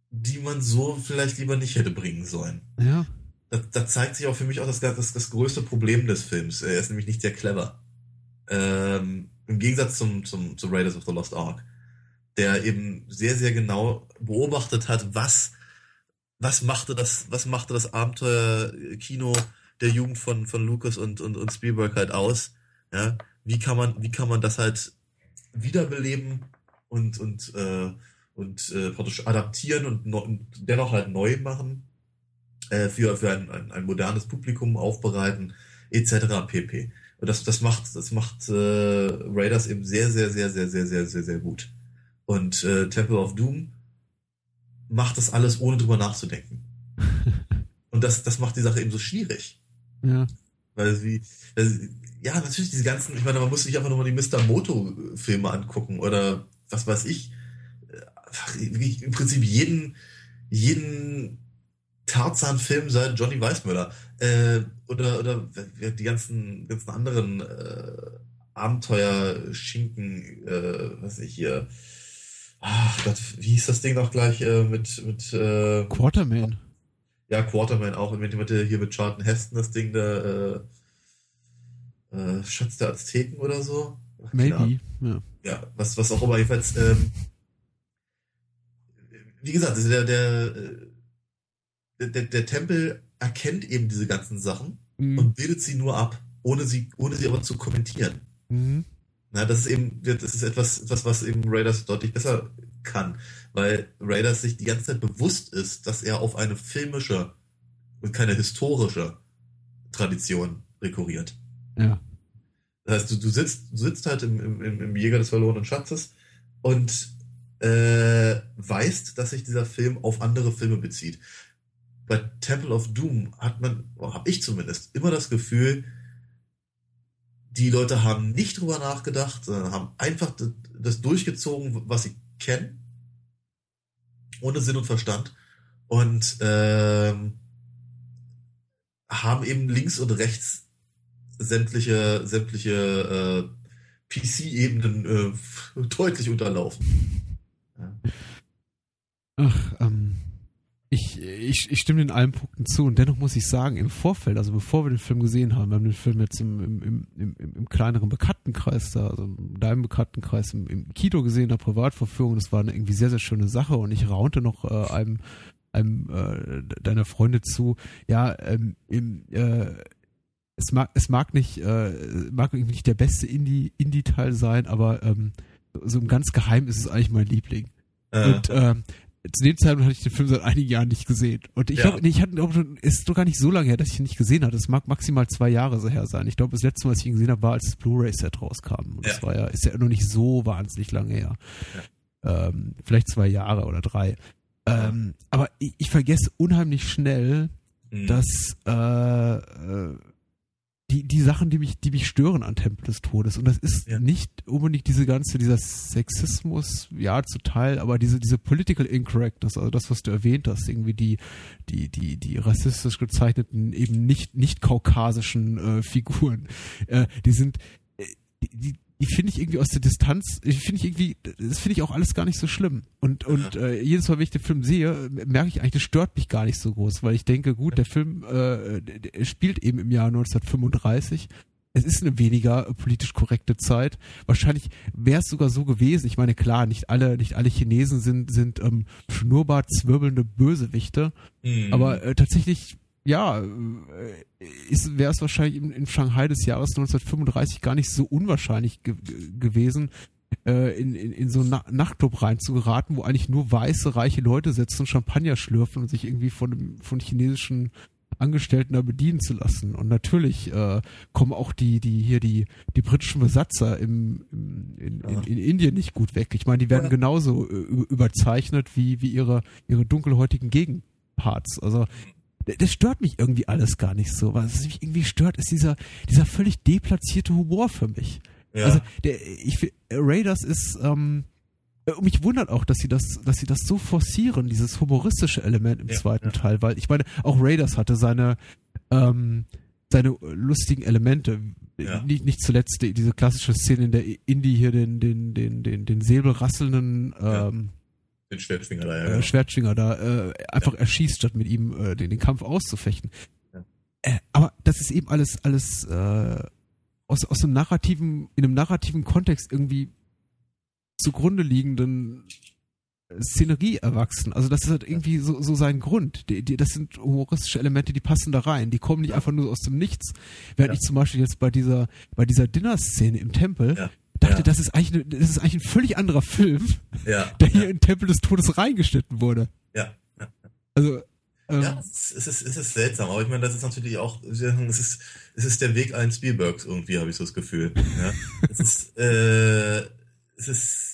die man so vielleicht lieber nicht hätte bringen sollen. ja, Da, da zeigt sich auch für mich auch das, das, das größte Problem des Films. Er ist nämlich nicht sehr clever. Ähm, Im Gegensatz zum, zum, zu Raiders of the Lost Ark, der eben sehr, sehr genau beobachtet hat, was, was machte das, was machte das Abenteuer-Kino der Jugend von, von Lucas und, und, und Spielberg halt aus. Ja? Wie kann man, wie kann man das halt wiederbeleben und, und, äh, und äh, praktisch adaptieren und, no, und dennoch halt neu machen, äh, für, für ein, ein, ein modernes Publikum aufbereiten, etc. pp. Das, das macht, das macht äh, Raiders eben sehr, sehr, sehr, sehr, sehr, sehr, sehr, sehr gut. Und äh, Temple of Doom macht das alles, ohne drüber nachzudenken. Und das, das macht die Sache eben so schwierig. ja. Weil sie, weil, ja, natürlich diese ganzen, ich meine, man muss sich einfach nochmal die Mr. Moto-Filme angucken oder was weiß ich. Wirklich Im Prinzip jeden, jeden Tarzan-Film seit Johnny Weissmüller. Äh, oder, oder die ganzen, ganzen anderen äh, Abenteuer-Schinken, äh, was ich hier. Ach Gott, wie hieß das Ding noch gleich äh, mit, mit äh, Quarterman. Ja, Quarterman auch. Und mit, mit, hier mit Charlton Heston das Ding da, äh, äh, Schatz der Azteken oder so. Ach, Maybe, ja. Ja, was, was auch immer. Jedenfalls, ähm, wie gesagt, also der, der, der, der Tempel erkennt eben diese ganzen Sachen mhm. und bildet sie nur ab, ohne sie, ohne sie aber zu kommentieren. Mhm. Na, das ist eben, das ist etwas, etwas, was eben Raiders deutlich besser kann, weil Raiders sich die ganze Zeit bewusst ist, dass er auf eine filmische und keine historische Tradition rekurriert. Ja. Das heißt, du, du sitzt, du sitzt halt im, im, im Jäger des verlorenen Schatzes und äh, weißt, dass sich dieser Film auf andere Filme bezieht. Bei Temple of Doom hat man, habe ich zumindest, immer das Gefühl, die Leute haben nicht drüber nachgedacht, sondern haben einfach das durchgezogen, was sie kennen, ohne Sinn und Verstand und ähm, haben eben links und rechts sämtliche sämtliche äh, PC-Ebenen äh, deutlich unterlaufen. Ach, ähm, ich, ich, stimme in allen Punkten zu und dennoch muss ich sagen, im Vorfeld, also bevor wir den Film gesehen haben, wir haben den Film jetzt im, im, im, im, im kleineren Bekanntenkreis da, also in deinem Bekanntenkreis im, im Kino gesehen, der Privatverführung, das war eine irgendwie sehr, sehr schöne Sache und ich raunte noch äh, einem, einem äh, deiner Freunde zu, ja, ähm, im, äh, es mag, es mag nicht, äh, mag irgendwie nicht der beste Indie-Teil Indie sein, aber ähm, so im ganz Geheim ist es eigentlich mein Liebling. Äh. Und ähm, zu dem Zeitpunkt hatte ich den Film seit einigen Jahren nicht gesehen. Und ich ja. glaube, ich hatte auch schon, ist doch gar nicht so lange her, dass ich ihn nicht gesehen hatte. Es mag maximal zwei Jahre so her sein. Ich glaube, das letzte Mal, als ich ihn gesehen habe, war, als das Blu-ray-Set rauskam. Und ja. das war ja, ist ja noch nicht so wahnsinnig lange her. Ja. Ähm, vielleicht zwei Jahre oder drei. Ähm, aber ich, ich, vergesse unheimlich schnell, mhm. dass äh, äh, die, die Sachen, die mich, die mich stören an Tempel des Todes. Und das ist ja. nicht unbedingt diese ganze, dieser Sexismus, ja, zu Teil, aber diese, diese Political Incorrectness, also das, was du erwähnt hast, irgendwie die, die, die, die rassistisch gezeichneten, eben nicht, nicht kaukasischen äh, Figuren, äh, die sind, äh, die, die, die finde ich irgendwie aus der Distanz, finde ich irgendwie, das finde ich auch alles gar nicht so schlimm. Und, und äh, jedes Mal, wenn ich den Film sehe, merke ich eigentlich, das stört mich gar nicht so groß, weil ich denke, gut, der Film äh, der spielt eben im Jahr 1935. Es ist eine weniger politisch korrekte Zeit. Wahrscheinlich wäre es sogar so gewesen. Ich meine, klar, nicht alle, nicht alle Chinesen sind, sind ähm, schnurrbart zwirbelnde Bösewichte. Mhm. Aber äh, tatsächlich ja, äh, wäre es wahrscheinlich in, in, Shanghai des Jahres 1935 gar nicht so unwahrscheinlich ge gewesen, äh, in, in, in so einen Na Nachtclub reinzugeraten, wo eigentlich nur weiße, reiche Leute sitzen und Champagner schlürfen und sich irgendwie von, von chinesischen Angestellten da bedienen zu lassen. Und natürlich äh, kommen auch die, die hier die, die britischen Besatzer im, im in, ja. in, in, Indien nicht gut weg. Ich meine, die werden genauso äh, überzeichnet wie, wie ihre, ihre dunkelhäutigen Gegenparts. Also das stört mich irgendwie alles gar nicht so. Was mich irgendwie stört, ist dieser, dieser völlig deplatzierte Humor für mich. Ja. Also der, ich, Raiders ist, ähm, äh, mich wundert auch, dass sie das, dass sie das so forcieren, dieses humoristische Element im ja, zweiten ja. Teil, weil ich meine, auch Raiders hatte seine, ähm, seine lustigen Elemente. Ja. Nicht, nicht zuletzt die, diese klassische Szene in der Indie hier den, den, den, den, den säbelrasselnden, ähm, den Schwertschwinger da, ja. Äh, genau. Schwertschwinger da äh, einfach ja. erschießt, statt mit ihm äh, den, den Kampf auszufechten. Ja. Äh, aber das ist eben alles, alles äh, aus, aus einem narrativen, in einem narrativen Kontext irgendwie zugrunde liegenden Szenerie erwachsen. Also das ist halt irgendwie so, so sein Grund. Die, die, das sind humoristische Elemente, die passen da rein. Die kommen nicht ja. einfach nur aus dem Nichts. Während ja. ich zum Beispiel jetzt bei dieser, bei dieser Dinner-Szene im Tempel, ja dachte, ja. das, ist eigentlich eine, das ist eigentlich ein völlig anderer Film, ja. der hier in Tempel des Todes reingeschnitten wurde. Ja. Also, ähm, ja, es ist, es ist seltsam, aber ich meine, das ist natürlich auch, es ist, es ist der Weg allen Spielbergs irgendwie, habe ich so das Gefühl. Ja? es ist, äh, es ist,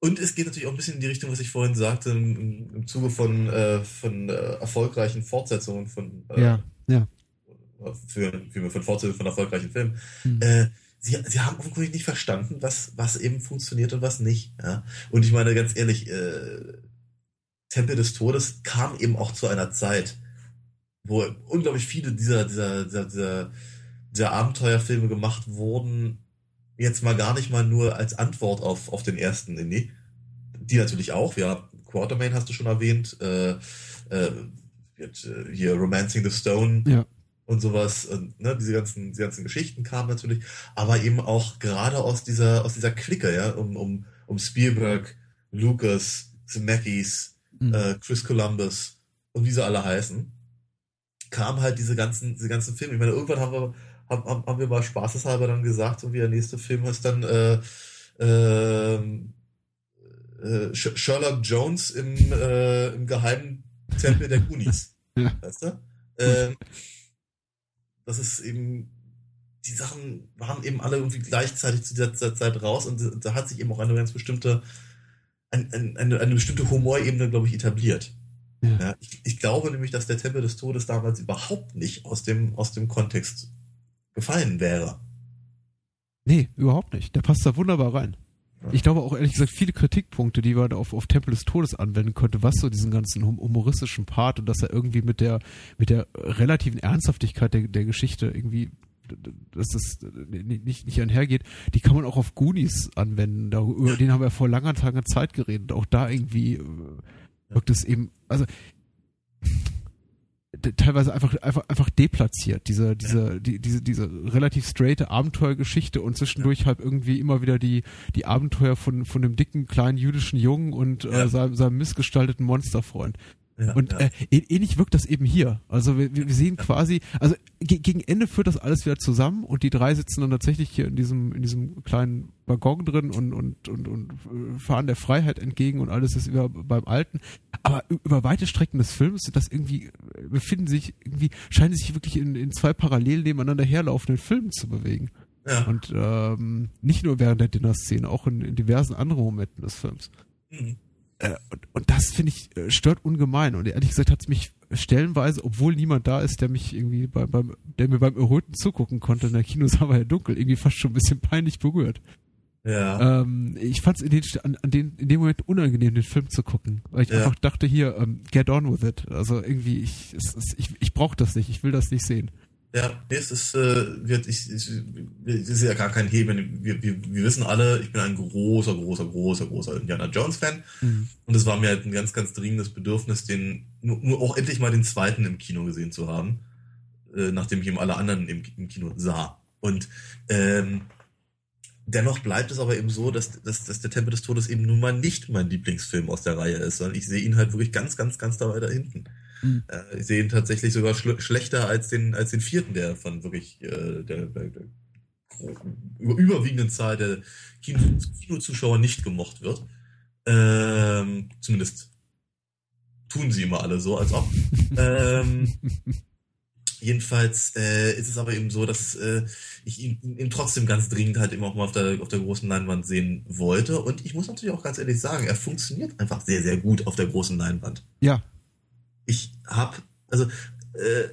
und es geht natürlich auch ein bisschen in die Richtung, was ich vorhin sagte, im, im Zuge von, äh, von äh, erfolgreichen Fortsetzungen von äh, ja, ja für, für, für Fortsetzung von erfolgreichen Filmen, mhm. äh, sie, sie haben offenkundig nicht verstanden, was, was eben funktioniert und was nicht. Ja? Und ich meine, ganz ehrlich, äh, Tempel des Todes kam eben auch zu einer Zeit, wo unglaublich viele dieser, dieser, dieser, dieser, dieser Abenteuerfilme gemacht wurden, jetzt mal gar nicht mal nur als Antwort auf, auf den ersten Indie. Die natürlich auch, ja, Quartermain hast du schon erwähnt, äh, äh, hier Romancing the Stone ja. Und sowas, und, ne, diese ganzen, diese ganzen Geschichten kamen natürlich, aber eben auch gerade aus dieser, aus dieser Clique, ja, um, um, um Spielberg, Lucas, Zemeckis, mhm. äh, Chris Columbus und wie sie alle heißen, kamen halt diese ganzen, diese ganzen Filme. Ich meine, irgendwann haben wir, haben, haben wir mal spaßeshalber dann gesagt, so wie der nächste Film ist dann äh, ähm, äh, Sherlock Jones im, äh, im geheimen Tempel der Goonies. ja. Weißt du? Ähm, das ist eben, die Sachen waren eben alle irgendwie gleichzeitig zu dieser Zeit raus und da hat sich eben auch eine ganz bestimmte, ein, ein, eine, eine bestimmte Humorebene, glaube ich, etabliert. Ja. Ja, ich, ich glaube nämlich, dass der Tempel des Todes damals überhaupt nicht aus dem, aus dem Kontext gefallen wäre. Nee, überhaupt nicht. Der passt da wunderbar rein. Ich glaube auch ehrlich gesagt viele Kritikpunkte, die man auf, auf Tempel des Todes anwenden könnte, was so diesen ganzen humoristischen Part und dass er irgendwie mit der mit der relativen Ernsthaftigkeit der, der Geschichte irgendwie dass das nicht, nicht einhergeht, die kann man auch auf Goonies anwenden. Da, über den haben wir vor langer, langer Zeit geredet. Auch da irgendwie äh, wirkt es eben, also teilweise einfach einfach einfach deplatziert diese diese die, diese diese relativ straighte Abenteuergeschichte und zwischendurch ja. halt irgendwie immer wieder die die Abenteuer von von dem dicken kleinen jüdischen Jungen und äh, ja. äh, seinem, seinem missgestalteten Monsterfreund ja, und ja. Äh, ähnlich wirkt das eben hier. Also wir, wir sehen quasi, also ge gegen Ende führt das alles wieder zusammen und die drei sitzen dann tatsächlich hier in diesem in diesem kleinen Waggon drin und und und, und äh, fahren der Freiheit entgegen und alles ist über beim Alten. Aber über weite Strecken des Films sind das irgendwie befinden sich irgendwie scheinen sich wirklich in, in zwei parallel nebeneinander herlaufenden Filmen zu bewegen. Ja. Und ähm, nicht nur während der Dinner-Szene, auch in, in diversen anderen Momenten des Films. Mhm. Äh, und, und das finde ich äh, stört ungemein. Und ehrlich gesagt hat es mich stellenweise, obwohl niemand da ist, der mich irgendwie beim, beim der mir beim Erröten zugucken konnte, in der Kinos war ja dunkel, irgendwie fast schon ein bisschen peinlich berührt. Ja. Ähm, ich fand es in, den, an, an den, in dem Moment unangenehm, den Film zu gucken, weil ich Ja. einfach dachte, hier, ähm, get on with it. Also irgendwie, ich, es, es, ich, ich brauche das nicht, ich will das nicht sehen. Ja, es ist, äh, wird, ich, ich, es ist ja gar kein Hebel. Wir, wir, wir wissen alle, ich bin ein großer, großer, großer, großer Indiana Jones-Fan. Mhm. Und es war mir halt ein ganz, ganz dringendes Bedürfnis, den, nur, nur auch endlich mal den zweiten im Kino gesehen zu haben, äh, nachdem ich eben alle anderen im, im Kino sah. Und ähm, dennoch bleibt es aber eben so, dass, dass, dass der Tempel des Todes eben nun mal nicht mein Lieblingsfilm aus der Reihe ist, sondern ich sehe ihn halt wirklich ganz, ganz, ganz da weiter hinten. Mhm. Äh, ich sehe ihn tatsächlich sogar schl schlechter als den, als den vierten, der von wirklich äh, der, der, der über, überwiegenden Zahl der Kino, Kinozuschauer nicht gemocht wird. Ähm, zumindest tun sie immer alle so, als ob. ähm, jedenfalls äh, ist es aber eben so, dass äh, ich ihn, ihn trotzdem ganz dringend halt eben auch mal auf der, auf der großen Leinwand sehen wollte. Und ich muss natürlich auch ganz ehrlich sagen, er funktioniert einfach sehr, sehr gut auf der großen Leinwand Ja, ich habe, also, äh,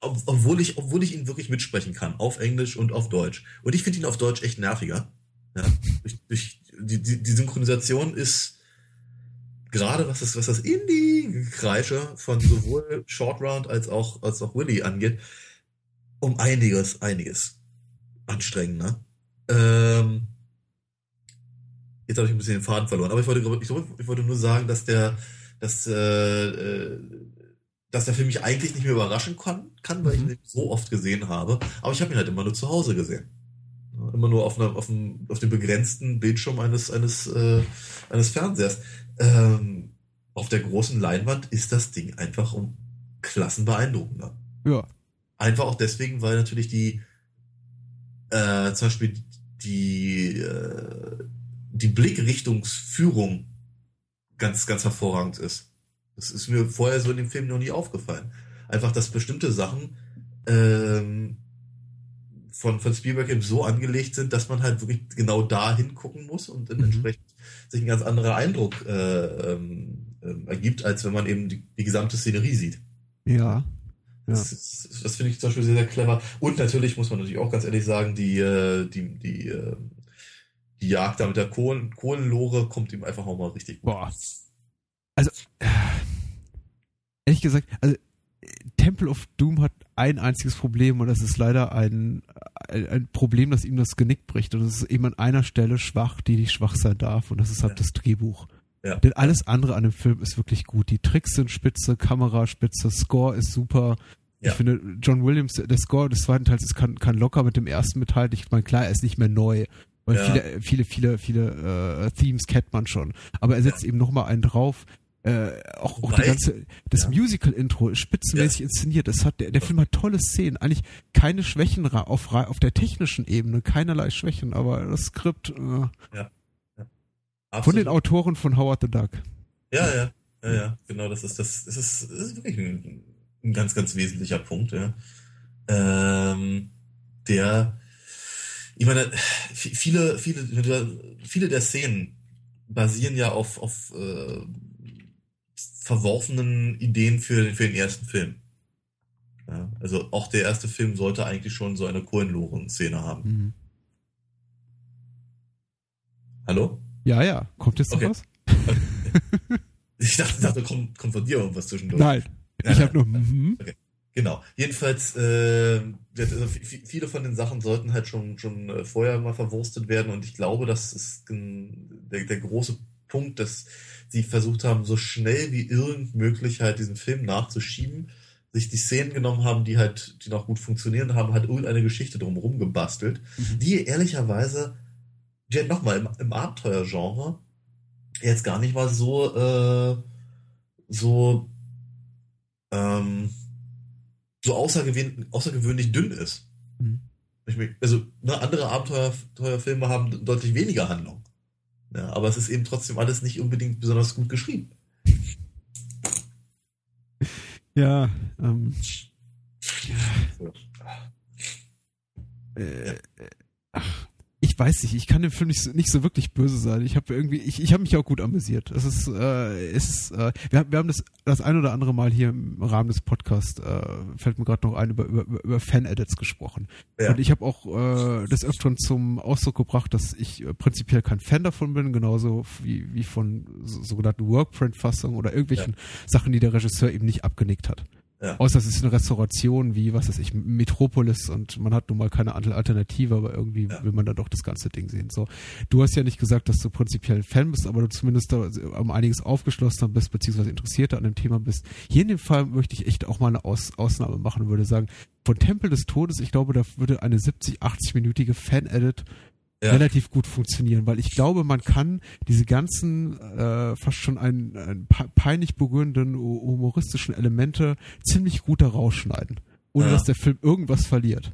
ob, obwohl ich, obwohl ich ihn wirklich mitsprechen kann, auf Englisch und auf Deutsch. Und ich finde ihn auf Deutsch echt nerviger. Ja, durch, durch, die, die, die Synchronisation ist gerade was das, was das Indie-Kreische von sowohl Short Round als auch, als auch Willy angeht, um einiges, einiges anstrengender. Ähm, jetzt habe ich ein bisschen den Faden verloren, aber ich wollte, ich, ich wollte nur sagen, dass der, dass, äh, äh, dass der Film mich eigentlich nicht mehr überraschen kann, kann weil Mhm. ich ihn so oft gesehen habe. Aber ich habe ihn halt immer nur zu Hause gesehen. Immer nur auf, einer, auf, einem, auf dem begrenzten Bildschirm eines, eines, äh, eines Fernsehers. Ähm, auf der großen Leinwand ist das Ding einfach um Klassen beeindruckender. ja, Einfach auch deswegen, weil natürlich die, äh, zum Beispiel die, äh, die Blickrichtungsführung ganz, ganz hervorragend ist. Das ist mir vorher so in dem Film noch nie aufgefallen. Einfach, dass bestimmte Sachen ähm, von, von Spielberg eben so angelegt sind, dass man halt wirklich genau da hingucken muss und dann Mhm. entsprechend sich ein ganz anderer Eindruck äh, ähm, ähm, ergibt, als wenn man eben die, die gesamte Szenerie sieht. ja. Ja. Das, ist- das finde ich zum Beispiel sehr, sehr clever. Und natürlich muss man natürlich auch ganz ehrlich sagen, die, äh, die, die, äh, die Jagd da mit der Kohlen, Kohlenlore kommt ihm einfach auch mal richtig gut. Boah. Also, äh, ehrlich gesagt, also Temple of Doom hat ein einziges Problem und das ist leider ein, ein, ein, Problem, das ihm das Genick bricht. Und das ist eben an einer Stelle schwach, die nicht schwach sein darf. Und das ist halt ja. das Drehbuch. Ja. Denn alles andere an dem Film ist wirklich gut. Die Tricks sind spitze, Kamera spitze, Score ist super. Ja. Ich finde, John Williams, der Score des zweiten Teils kann, kann locker mit dem ersten mithalten. Ich meine, klar, er ist nicht mehr neu. Weil ja. viele, viele, viele, viele äh, Themes kennt man schon. Aber er setzt ja. eben nochmal einen drauf. Äh, auch, auch die ganze, das ja. Musical-Intro ist spitzenmäßig ja. inszeniert. Das hat, der, der Film hat tolle Szenen. Eigentlich keine Schwächen auf, auf der technischen Ebene, keinerlei Schwächen, aber das Skript, äh, ja. von den Autoren von Howard the Duck. Ja, ja, ja, ja, genau, das ist, das, das ist, das ist wirklich ein, ein ganz, ganz wesentlicher Punkt, ja. Ähm, der, ich meine, viele, viele, viele der Szenen basieren ja auf, auf äh, verworfenen Ideen für, für den ersten Film. Ja, also auch der erste Film sollte eigentlich schon so eine Kohlenloren-Szene haben. Mhm. Hallo? Ja, ja. Kommt jetzt noch was? ich dachte, dachte kommt, kommt von dir irgendwas zwischendurch. Nein. Ich habe nur. Mhm. Okay. Genau. Jedenfalls, äh, viele von den Sachen sollten halt schon, schon äh, vorher mal verwurstet werden und ich glaube, das ist der, der große Punkt, dass sie versucht haben, so schnell wie irgend möglich halt diesen Film nachzuschieben, sich die Szenen genommen haben, die halt, die noch gut funktionieren, haben halt irgendeine Geschichte drumherum gebastelt, mhm. die ehrlicherweise, die halt nochmal im, im Abenteuergenre jetzt gar nicht mal so, äh, so, ähm, so außergewöhnlich, außergewöhnlich dünn ist. Mhm. Also, ne, andere Abenteuerfilme haben deutlich weniger Handlung. Ja, aber es ist eben trotzdem alles nicht unbedingt besonders gut geschrieben. Ja, ähm. Ja. Äh, ach, ich weiß nicht, ich kann dem Film nicht, so, nicht so wirklich böse sein. Ich habe irgendwie, ich, ich habe mich auch gut amüsiert. Es ist, äh, es ist, äh, wir, wir haben das das ein oder andere Mal hier im Rahmen des Podcasts, äh, fällt mir gerade noch ein, über, über, über Fan-Edits gesprochen. Ja. Und ich habe auch äh, des Öfteren zum Ausdruck gebracht, dass ich äh, prinzipiell kein Fan davon bin, genauso wie, wie von so, sogenannten Workprint-Fassungen oder irgendwelchen ja. Sachen, die der Regisseur eben nicht abgenickt hat. Ja. Außer es ist eine Restauration wie, was weiß ich, Metropolis und man hat nun mal keine Alternative, aber irgendwie ja. will man dann doch das ganze Ding sehen. So, du hast ja nicht gesagt, dass du prinzipiell Fan bist, aber du zumindest da um einiges aufgeschlossener bist, beziehungsweise interessierter an dem Thema bist. Hier in dem Fall möchte ich echt auch mal eine Aus Ausnahme machen und würde sagen, von Tempel des Todes, ich glaube, da würde eine 70, 80-minütige Fan-Edit ja. relativ gut funktionieren, weil ich glaube, man kann diese ganzen äh, fast schon ein, ein peinlich berührenden humoristischen Elemente ziemlich gut da rausschneiden, ohne ja. dass der Film irgendwas verliert.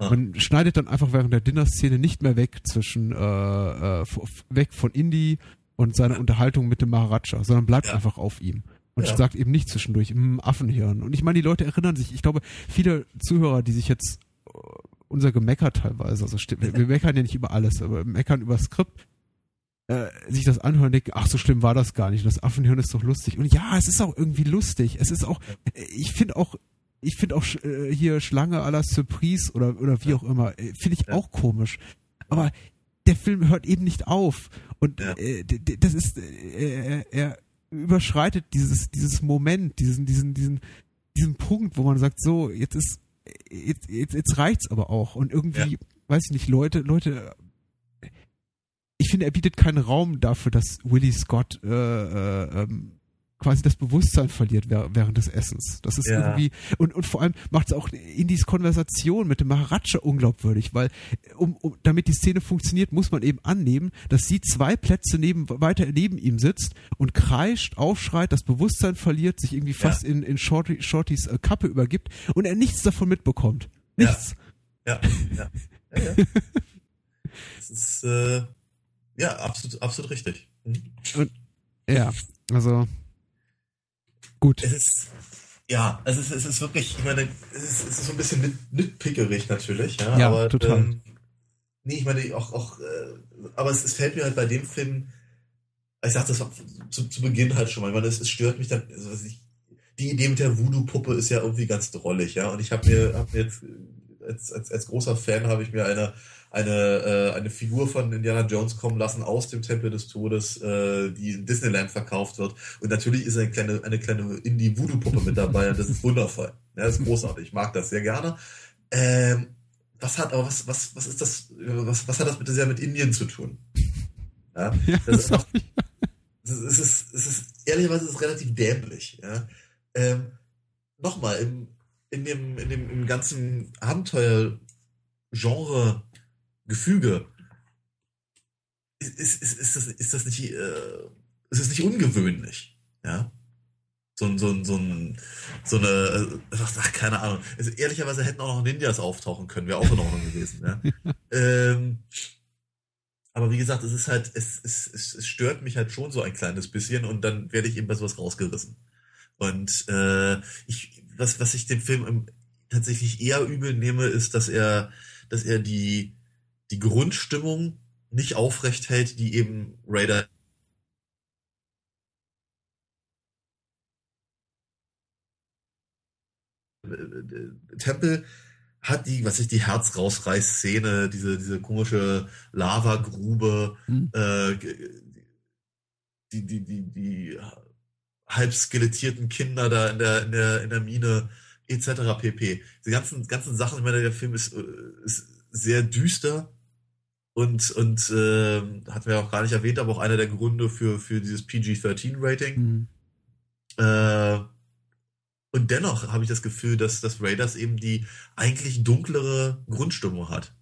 Ja. Man schneidet dann einfach während der Dinner-Szene nicht mehr weg zwischen äh, äh, weg von Indy und seiner Unterhaltung mit dem Maharaja, sondern bleibt einfach auf ihm und ja. sagt eben nicht zwischendurch, hm, Affenhirn. Und ich meine, die Leute erinnern sich, ich glaube, viele Zuhörer, die sich jetzt unser Gemecker teilweise, also wir, wir meckern ja nicht über alles, aber wir meckern über das Skript, äh, sich das anhören und denken, ach, so schlimm war das gar nicht. Das Affenhirn ist doch lustig. Und ja, es ist auch irgendwie lustig. Es ist auch, ich finde auch, ich finde auch äh, hier Schlange à la Surprise oder, oder wie auch immer, äh, finde ich auch komisch. Aber der Film hört eben nicht auf. Und äh, das ist, äh, er überschreitet dieses, dieses Moment, diesen, diesen, diesen, diesen Punkt, wo man sagt, so, jetzt ist jetzt, jetzt, jetzt reicht's aber auch. Und irgendwie, ja. weiß ich nicht, Leute, Leute, ich finde, er bietet keinen Raum dafür, dass Willie Scott äh, äh, ähm, quasi das Bewusstsein verliert während des Essens. Das ist ja. irgendwie und und vor allem macht es auch Indies Konversation mit dem Maharaja unglaubwürdig, weil um, um damit die Szene funktioniert, muss man eben annehmen, dass sie zwei Plätze neben weiter neben ihm sitzt und kreischt, aufschreit, das Bewusstsein verliert, sich irgendwie fast ja. in in Shorty, Shortys äh, Kappe übergibt und er nichts davon mitbekommt. Nichts. Ja. Ja. ja. ja, das ist äh, ja absolut absolut richtig. Mhm. Und, ja, also Gut. Es ist, ja, es ist, es ist wirklich, ich meine, es ist, es ist so ein bisschen nit, nitpickerig natürlich, ja, ja aber, total. Ähm, nee, ich meine, auch, auch, äh, aber es, es fällt mir halt bei dem Film, ich sagte das zu, zu Beginn halt schon mal, ich meine, es, es stört mich dann, also ich, die Idee mit der Voodoo-Puppe ist ja irgendwie ganz drollig, ja, und ich habe mir, hab mir jetzt als, als, als großer Fan habe ich mir eine, eine, äh, eine Figur von Indiana Jones kommen lassen aus dem Tempel des Todes, äh, die in Disneyland verkauft wird. Und natürlich ist eine kleine, eine kleine Indie-Voodoo-Puppe mit dabei und das ist wundervoll. Ja, das ist großartig. Ich mag das sehr gerne. Ähm, was hat, aber was, was, was ist das, was, was hat das bitte sehr mit Indien zu tun? Ja, ja das, ist auch, es ist, es ist, ehrlicherweise ist es relativ dämlich. Ja. Ähm, Nochmal, im, in dem, in dem im ganzen Abenteuer-Genre Gefüge ist, ist, ist, ist, das, ist das nicht, äh, ist das nicht ungewöhnlich, ja? So ein, so ein, so ein, so eine, äh, ach, keine Ahnung. Also, ehrlicherweise hätten auch noch Ninjas auftauchen können, wäre auch in Ordnung gewesen, ja? ähm, aber wie gesagt, es ist halt, es, es, es stört mich halt schon so ein kleines bisschen und dann werde ich eben bei sowas rausgerissen. Und äh, ich, was, was ich dem Film tatsächlich eher übel nehme, ist, dass er, dass er die, die Grundstimmung nicht aufrecht hält, die eben Raider Tempel hat die, was ich, die Herz-rausreiß-Szene, diese, diese komische Lavagrube, mhm. äh, die, die, die, die halb skelettierten Kinder da in der, in der, in der Mine, etc. pp. Die ganzen, ganzen Sachen, ich meine, der Film ist, äh, ist sehr düster und, und äh, hatten wir auch gar nicht erwähnt, aber auch einer der Gründe für, für dieses PG-13-Rating. Mhm. Äh, und dennoch habe ich das Gefühl, dass das Raiders eben die eigentlich dunklere Grundstimmung hat.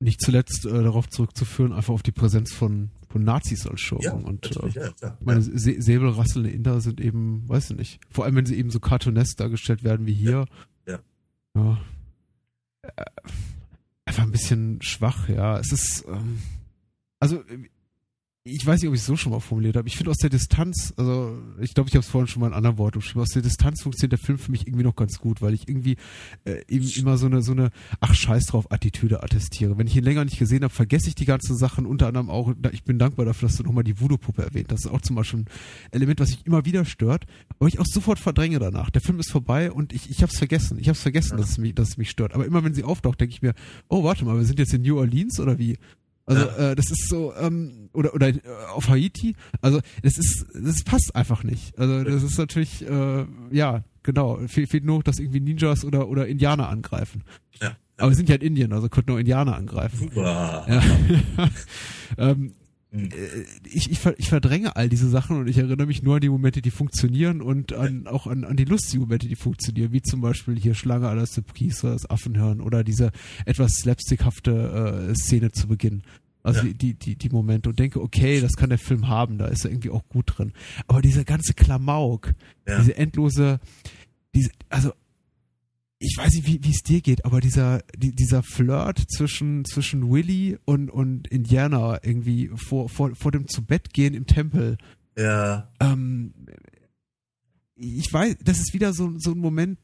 Nicht zuletzt äh, darauf zurückzuführen, einfach auf die Präsenz von, von Nazis als Show. Ja, und äh, ja, klar, meine ja. säbelrasselnde Inder sind eben, weiß ich nicht, vor allem wenn sie eben so cartoonesk dargestellt werden wie hier. Ja. ja. Äh, einfach ein bisschen schwach, ja. Es ist, ähm, also ich weiß nicht, ob ich es so schon mal formuliert habe. Ich finde aus der Distanz, also ich glaube, ich habe es vorhin schon mal in anderen Worten geschrieben, aus der Distanz funktioniert der Film für mich irgendwie noch ganz gut, weil ich irgendwie äh, eben immer so eine, so eine, ach scheiß drauf, Attitüde attestiere. Wenn ich ihn länger nicht gesehen habe, vergesse ich die ganzen Sachen, unter anderem auch, ich bin dankbar dafür, dass du nochmal die Voodoo-Puppe erwähnt hast. Das ist auch zum Beispiel ein Element, was mich immer wieder stört, aber ich auch sofort verdränge danach. Der Film ist vorbei und ich, ich habe es vergessen. Ich habe es vergessen, ja. dass, es mich, dass es mich stört. Aber immer wenn sie auftaucht, denke ich mir, oh, warte mal, wir sind jetzt in New Orleans oder wie? Also ja. äh, das ist so ähm, oder oder äh, auf Haiti. Also das ist das passt einfach nicht. Also das ist natürlich äh, ja genau. Fe fehlt nur, dass irgendwie Ninjas oder oder Indianer angreifen. Ja. Aber wir sind ja in Indien, also könnten nur Indianer angreifen. Super. Ja. ähm, hm. äh, ich, ich, ich verdränge all diese Sachen und ich erinnere mich nur an die Momente, die funktionieren und an, auch an, an die lustigen Momente, die funktionieren, wie zum Beispiel hier Schlange la Surprise, das Affenhören oder diese etwas slapstickhafte äh, Szene zu Beginn. Also ja. die, die, die Momente und denke, okay, das kann der Film haben, da ist er irgendwie auch gut drin. Aber dieser ganze Klamauk, ja. diese endlose, diese, also ich weiß nicht, wie es dir geht, aber dieser, die, dieser Flirt zwischen, zwischen Willy und, und Indiana irgendwie vor, vor, vor dem Zubettgehen im Tempel. Ja. Ähm, ich weiß, das ist wieder so, so ein Moment,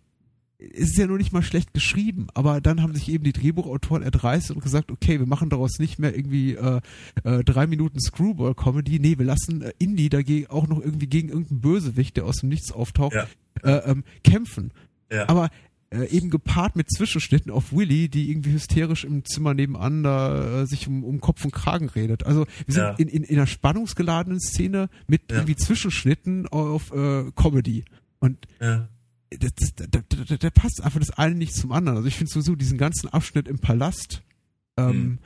es ist ja nur nicht mal schlecht geschrieben, aber dann haben sich eben die Drehbuchautoren erdreist und gesagt, okay, wir machen daraus nicht mehr irgendwie äh, äh, drei Minuten Screwball-Comedy, nee, wir lassen äh, Indie dagegen auch noch irgendwie gegen irgendeinen Bösewicht, der aus dem Nichts auftaucht, ja. äh, ähm, kämpfen. Ja. Aber äh, eben gepaart mit Zwischenschnitten auf Willy, die irgendwie hysterisch im Zimmer nebenan da äh, sich um, um Kopf und Kragen redet. Also wir sind ja. in, in, in einer spannungsgeladenen Szene mit ja. irgendwie Zwischenschnitten auf äh, Comedy. Und ja. das, das, da, da, da, passt einfach das eine nicht zum anderen. Also ich finde sowieso diesen ganzen Abschnitt im Palast ähm, mhm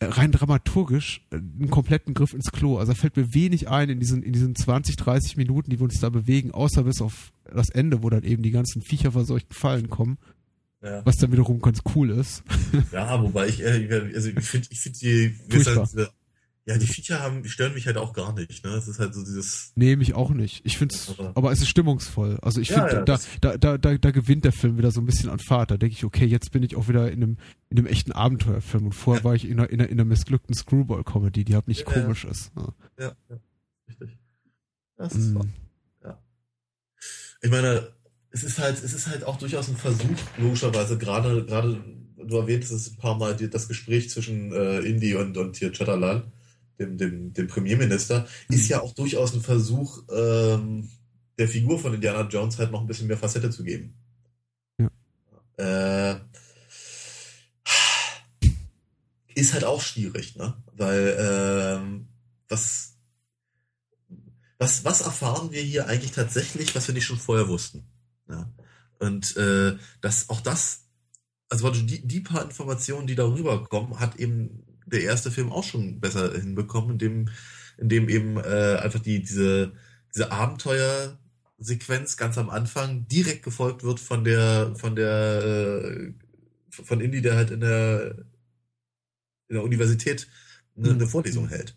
rein dramaturgisch äh, einen kompletten Griff ins Klo. Also da fällt mir wenig ein in diesen, in diesen 20, 30 Minuten, die wir uns da bewegen, außer bis auf das Ende, wo dann eben die ganzen viecherverseuchten Fallen kommen. Ja. Was dann wiederum ganz cool ist. Ja, wobei ich, äh, also ich finde, ich finde die, ja, die Viecher haben, die stören mich halt auch gar nicht, ne? Es ist halt so dieses. Nee, mich auch nicht. Ich find's, aber, aber es ist stimmungsvoll. Also ich ja, finde, ja, da, da, da, da, da gewinnt der Film wieder so ein bisschen an Fahrt. Da denke ich, okay, jetzt bin ich auch wieder in einem, in einem echten Abenteuerfilm. Und vorher ja. war ich in einer, in einer, in einer missglückten Screwball-Comedy, die halt nicht komisch ist. Ja, ja, richtig. Das ist mm. Ja. Ich meine, es ist halt, es ist halt auch durchaus ein Versuch, logischerweise, gerade, gerade, du erwähntest es ein paar Mal, das Gespräch zwischen äh, Indy und, und hier Chatterland dem, dem, dem Premierminister, ist mhm. ja auch durchaus ein Versuch, ähm, der Figur von Indiana Jones halt noch ein bisschen mehr Facette zu geben. Ja. Äh, ist halt auch schwierig, ne? Weil ähm, was, was, was erfahren wir hier eigentlich tatsächlich, was wir nicht schon vorher wussten? Ja? Und äh, dass auch das, also die, die paar Informationen, die darüber kommen, hat eben der erste Film auch schon besser hinbekommen, indem, indem eben äh, einfach die, diese, diese Abenteuersequenz ganz am Anfang direkt gefolgt wird von der, von der, äh, von Indy, der halt in der, in der Universität eine, eine Vorlesung hält.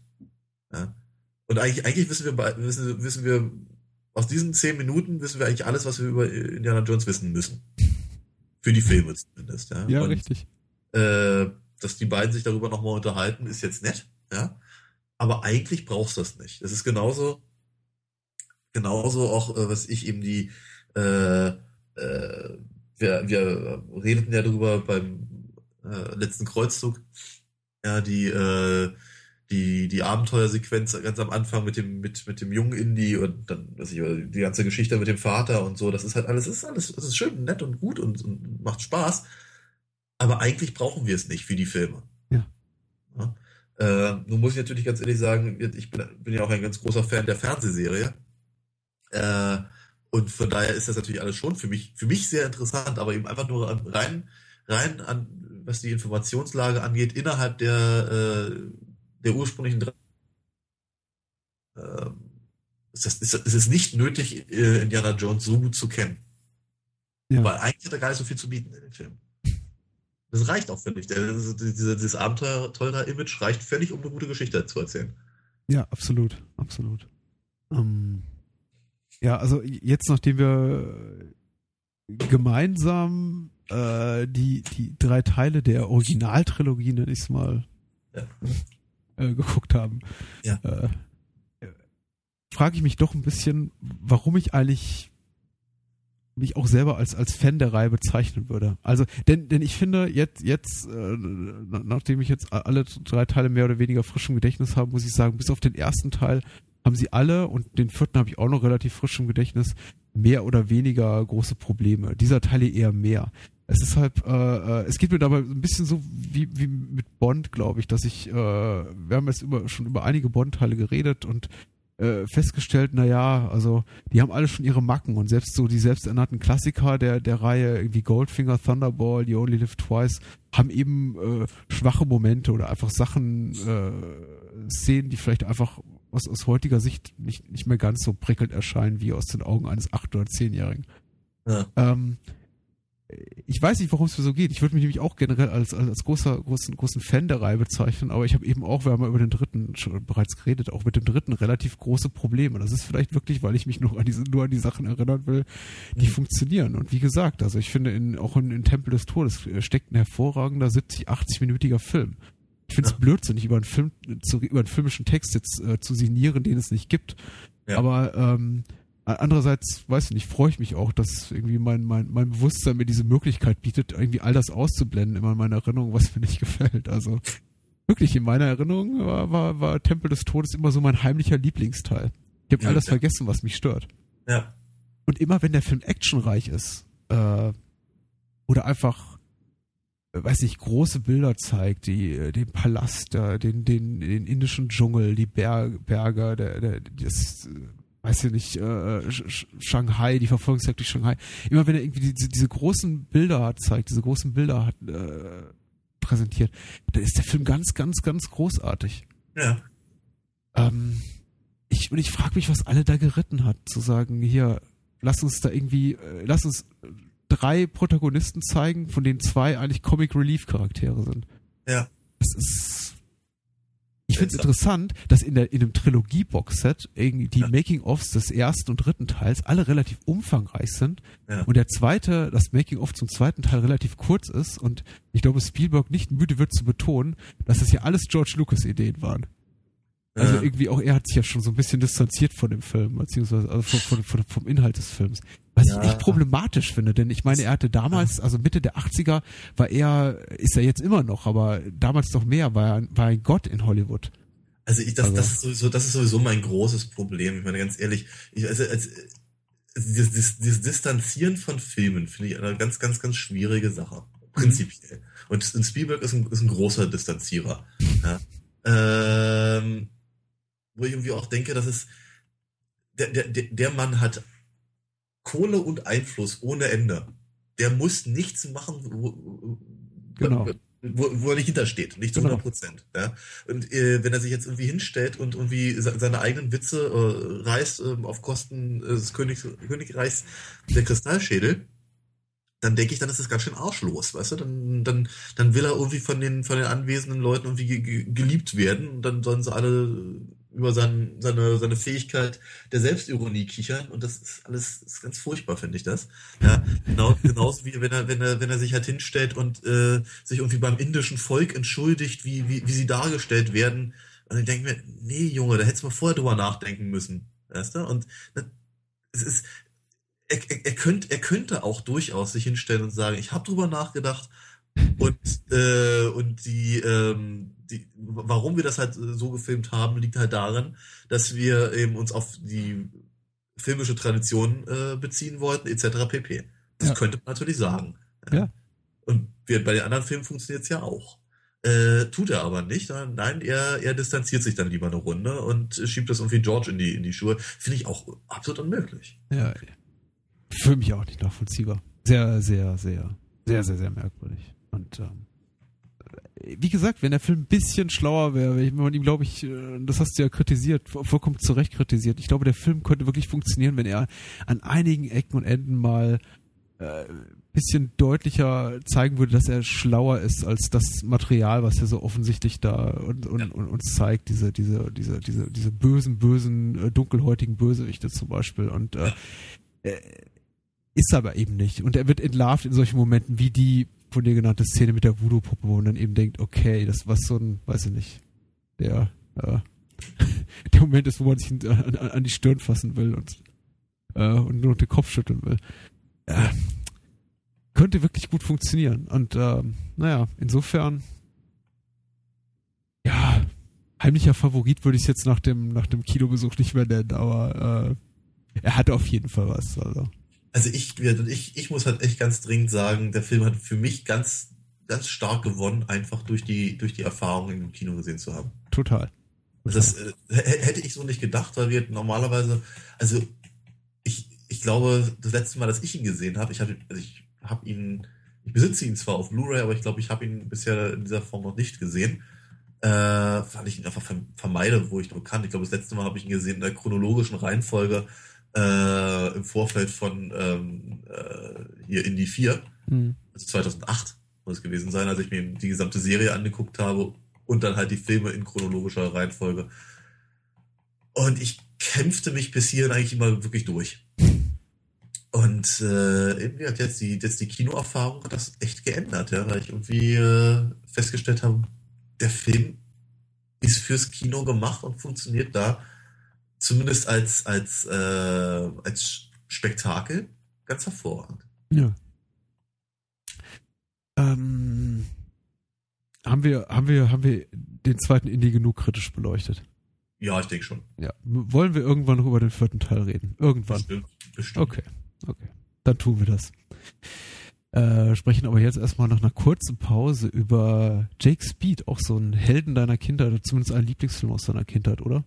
Ja? Und eigentlich, eigentlich wissen wir, wissen, wissen wir, aus diesen zehn Minuten wissen wir eigentlich alles, was wir über Indiana Jones wissen müssen. Für die Filme zumindest, ja. Ja, Und, richtig. Äh, dass die beiden sich darüber nochmal unterhalten, ist jetzt nett, ja. Aber eigentlich brauchst du das nicht. Das ist genauso, genauso auch, äh, was ich eben die, äh, äh, wir, wir redeten ja darüber beim äh, letzten Kreuzzug, ja, die, äh, die, die Abenteuersequenz ganz am Anfang mit dem, mit, mit dem jungen Indie und dann, was ich, die ganze Geschichte mit dem Vater und so, das ist halt alles, ist alles, das ist schön nett und gut und, und macht Spaß. Aber eigentlich brauchen wir es nicht für die Filme. Ja. ja? Äh, nun muss ich natürlich ganz ehrlich sagen, ich bin, bin ja auch ein ganz großer Fan der Fernsehserie. Äh, und von daher ist das natürlich alles schon für mich, für mich sehr interessant, aber eben einfach nur rein, rein an, was die Informationslage angeht, innerhalb der, äh, der ursprünglichen. Äh, ist es, ist, ist es nicht nötig, äh, Indiana Jones so gut zu kennen. Ja. Weil eigentlich hat er gar nicht so viel zu bieten in dem Film. Das reicht auch völlig. Das, diese, dieses Abenteurer-Image reicht völlig, um eine gute Geschichte zu erzählen. Ja, absolut, absolut. Ähm, ja, also jetzt, nachdem wir gemeinsam äh, die, die drei Teile der Originaltrilogie, nenne ich es mal, ja. äh, geguckt haben, ja. äh, frage ich mich doch ein bisschen, warum ich eigentlich mich auch selber als als Fan der Reihe bezeichnen würde. Also denn denn ich finde jetzt jetzt äh, nachdem ich jetzt alle drei Teile mehr oder weniger frisch im Gedächtnis habe, muss ich sagen, bis auf den ersten Teil haben sie alle und den vierten habe ich auch noch relativ frisch im Gedächtnis mehr oder weniger große Probleme. Dieser Teil eher mehr. Es ist halt, äh, äh, es geht mir dabei ein bisschen so wie, wie mit Bond, glaube ich, dass ich, äh, wir haben jetzt über, schon über einige Bond-Teile geredet und äh, festgestellt, na ja, also die haben alle schon ihre Macken und selbst so die selbsternannten Klassiker der der Reihe wie Goldfinger, Thunderball, You Only Live Twice haben eben äh, schwache Momente oder einfach Sachen, äh, Szenen, die vielleicht einfach aus, aus heutiger Sicht nicht, nicht mehr ganz so prickelnd erscheinen wie aus den Augen eines acht- oder zehnjährigen. Ja. Ähm, ich weiß nicht, warum es mir so geht. Ich würde mich nämlich auch generell als, als, als großer, großen, großen Fan der Reihe bezeichnen, aber ich habe eben auch, wir haben ja über den dritten schon bereits geredet, auch mit dem dritten relativ große Probleme. Das ist vielleicht wirklich, weil ich mich nur an diese, nur an die Sachen erinnern will, die mhm. funktionieren. Und wie gesagt, also ich finde in, auch in, in Tempel des Todes steckt ein hervorragender 70, 80-minütiger Film. Ich finde es ja. blödsinnig, über einen Film, zu, über einen filmischen Text jetzt äh, zu signieren, den es nicht gibt. Ja. Aber ähm, andererseits, weiß ich nicht, freue ich mich auch, dass irgendwie mein, mein, mein Bewusstsein mir diese Möglichkeit bietet, irgendwie all das auszublenden, immer in meiner Erinnerung, was mir nicht gefällt. Also wirklich in meiner Erinnerung war, war, war Tempel des Todes immer so mein heimlicher Lieblingsteil. Ich habe ja, alles ja. vergessen, was mich stört. Ja. Und immer wenn der Film actionreich ist, äh, oder einfach weiß ich, große Bilder zeigt, die, äh, den Palast, den, den, den indischen Dschungel, die Berg, Berge, der, der, das, äh, weiß ich nicht, äh, Shanghai, die Verfolgungsjagd durch Shanghai. Immer wenn er irgendwie diese, diese großen Bilder hat, zeigt, diese großen Bilder hat, äh, präsentiert, dann ist der Film ganz, ganz, ganz großartig. Ja. Ähm, ich, und ich frage mich, was alle da geritten hat, zu sagen, hier, lass uns da irgendwie, äh, lass uns drei Protagonisten zeigen, von denen zwei eigentlich Comic Relief Charaktere sind. Ja. Das ist. Ich finde es interessant, dass in der in dem Trilogie Boxset irgendwie die ja. Making ofs des ersten und dritten Teils alle relativ umfangreich sind ja. und der zweite, das Making of zum zweiten Teil relativ kurz ist und ich glaube Spielberg nicht müde wird zu betonen, dass das ja alles George Lucas Ideen waren. Also irgendwie auch er hat sich ja schon so ein bisschen distanziert von dem Film, beziehungsweise also von, von, von, vom Inhalt des Films. Was ja. ich echt problematisch finde, denn ich meine, er hatte damals, also Mitte der 80er, war er, ist er jetzt immer noch, aber damals doch mehr, war er, war ein Gott in Hollywood. Also ich, das, also. das ist sowieso, das ist sowieso mein großes Problem. Ich meine, ganz ehrlich, ich, also, als, dieses, dieses, dieses Distanzieren von Filmen finde ich eine ganz, ganz, ganz schwierige Sache. Prinzipiell. Mhm. Und Spielberg ist ein, ist ein großer Distanzierer. Ja? Ähm, wo ich irgendwie auch denke, dass es der, der, der Mann hat Kohle und Einfluss ohne Ende. Der muss nichts machen, wo, genau. wo, wo er nicht hintersteht, nicht zu 100 genau. Prozent. Genau. Ja? Und äh, wenn er sich jetzt irgendwie hinstellt und irgendwie seine eigenen Witze äh, reißt äh, auf Kosten des Königs, Königreichs der Kristallschädel, dann denke ich, dann ist das ganz schön arschlos, weißt du? Dann, dann, dann will er irgendwie von den, von den anwesenden Leuten irgendwie geliebt werden und dann sollen sie alle über sein, seine, seine Fähigkeit der Selbstironie kichern und das ist alles ist ganz furchtbar, finde ich das. Ja, genau, genauso wie wenn er, wenn er, wenn er sich halt hinstellt und äh, sich irgendwie beim indischen Volk entschuldigt, wie, wie, wie sie dargestellt werden. Und ich denke mir, nee, Junge, da hättest du mal vorher drüber nachdenken müssen. Weißt du? Und es ist, er, er, er, könnte, er könnte auch durchaus sich hinstellen und sagen, ich habe drüber nachgedacht und, äh, und die, ähm, die, warum wir das halt so gefilmt haben, liegt halt daran, dass wir eben uns auf die filmische Tradition äh, beziehen wollten, etc. pp. Das ja. könnte man natürlich sagen. Ja. Und wir, bei den anderen Filmen funktioniert es ja auch. Äh, tut er aber nicht. Nein, er, er distanziert sich dann lieber eine Runde und schiebt das irgendwie George in die, in die Schuhe. Finde ich auch absolut unmöglich. Ja, für mich auch nicht nachvollziehbar. Sehr, sehr, sehr, sehr, sehr, sehr merkwürdig. Und ähm, wie gesagt, wenn der Film ein bisschen schlauer wäre, wenn man ihm, glaube ich, äh, das hast du ja kritisiert, vollkommen zu Recht kritisiert. Ich glaube, der Film könnte wirklich funktionieren, wenn er an einigen Ecken und Enden mal äh, bisschen deutlicher zeigen würde, dass er schlauer ist als das Material, was er so offensichtlich da und, und, ja. und uns zeigt, diese, diese, diese, diese, diese bösen, bösen, äh, dunkelhäutigen Bösewichte zum Beispiel. Und äh, äh, ist aber eben nicht. Und er wird entlarvt in solchen Momenten wie die von dir genannte Szene mit der Voodoo-Puppe, wo man dann eben denkt, okay, das war so ein, weiß ich nicht, der, äh, der Moment ist, wo man sich an, an die Stirn fassen will und, äh, und nur den Kopf schütteln will. Äh, könnte wirklich gut funktionieren. Und äh, naja, insofern, ja, heimlicher Favorit würde ich es jetzt nach dem, nach dem Kinobesuch nicht mehr nennen, aber äh, er hatte auf jeden Fall was. Also also ich, ich, ich muss halt echt ganz dringend sagen, der Film hat für mich ganz, ganz stark gewonnen, einfach durch die, durch die Erfahrung im Kino gesehen zu haben. Total. Total. Das äh, hätte ich so nicht gedacht, weil wir normalerweise, also ich, ich glaube, das letzte Mal, dass ich ihn gesehen habe, ich habe also ich hab ihn, ich besitze ihn zwar auf Blu-ray, aber ich glaube, ich habe ihn bisher in dieser Form noch nicht gesehen. Äh, weil ich ihn einfach vermeide, wo ich nur kann. Ich glaube, das letzte Mal habe ich ihn gesehen in der chronologischen Reihenfolge äh, im Vorfeld von ähm, äh, hier Indie 4, mhm. also 2008 muss es gewesen sein, als ich mir die gesamte Serie angeguckt habe und dann halt die Filme in chronologischer Reihenfolge. Und ich kämpfte mich bis hierhin eigentlich immer wirklich durch. Und äh, irgendwie hat jetzt die, jetzt die Kinoerfahrung das echt geändert, ja, weil ich irgendwie äh, festgestellt habe, der Film ist fürs Kino gemacht und funktioniert da zumindest als, als, äh, als Spektakel ganz hervorragend. Ja. Ähm, haben wir, haben wir, haben wir den zweiten Indie genug kritisch beleuchtet? Ja, ich denke schon. Ja. Wollen wir irgendwann noch über den vierten Teil reden? Irgendwann. Bestimmt. Bestimmt. Okay. Okay. Dann tun wir das. Äh, sprechen aber jetzt erstmal nach einer kurzen Pause über Jake Speed, auch so ein Helden deiner Kindheit, oder zumindest ein Lieblingsfilm aus deiner Kindheit, oder?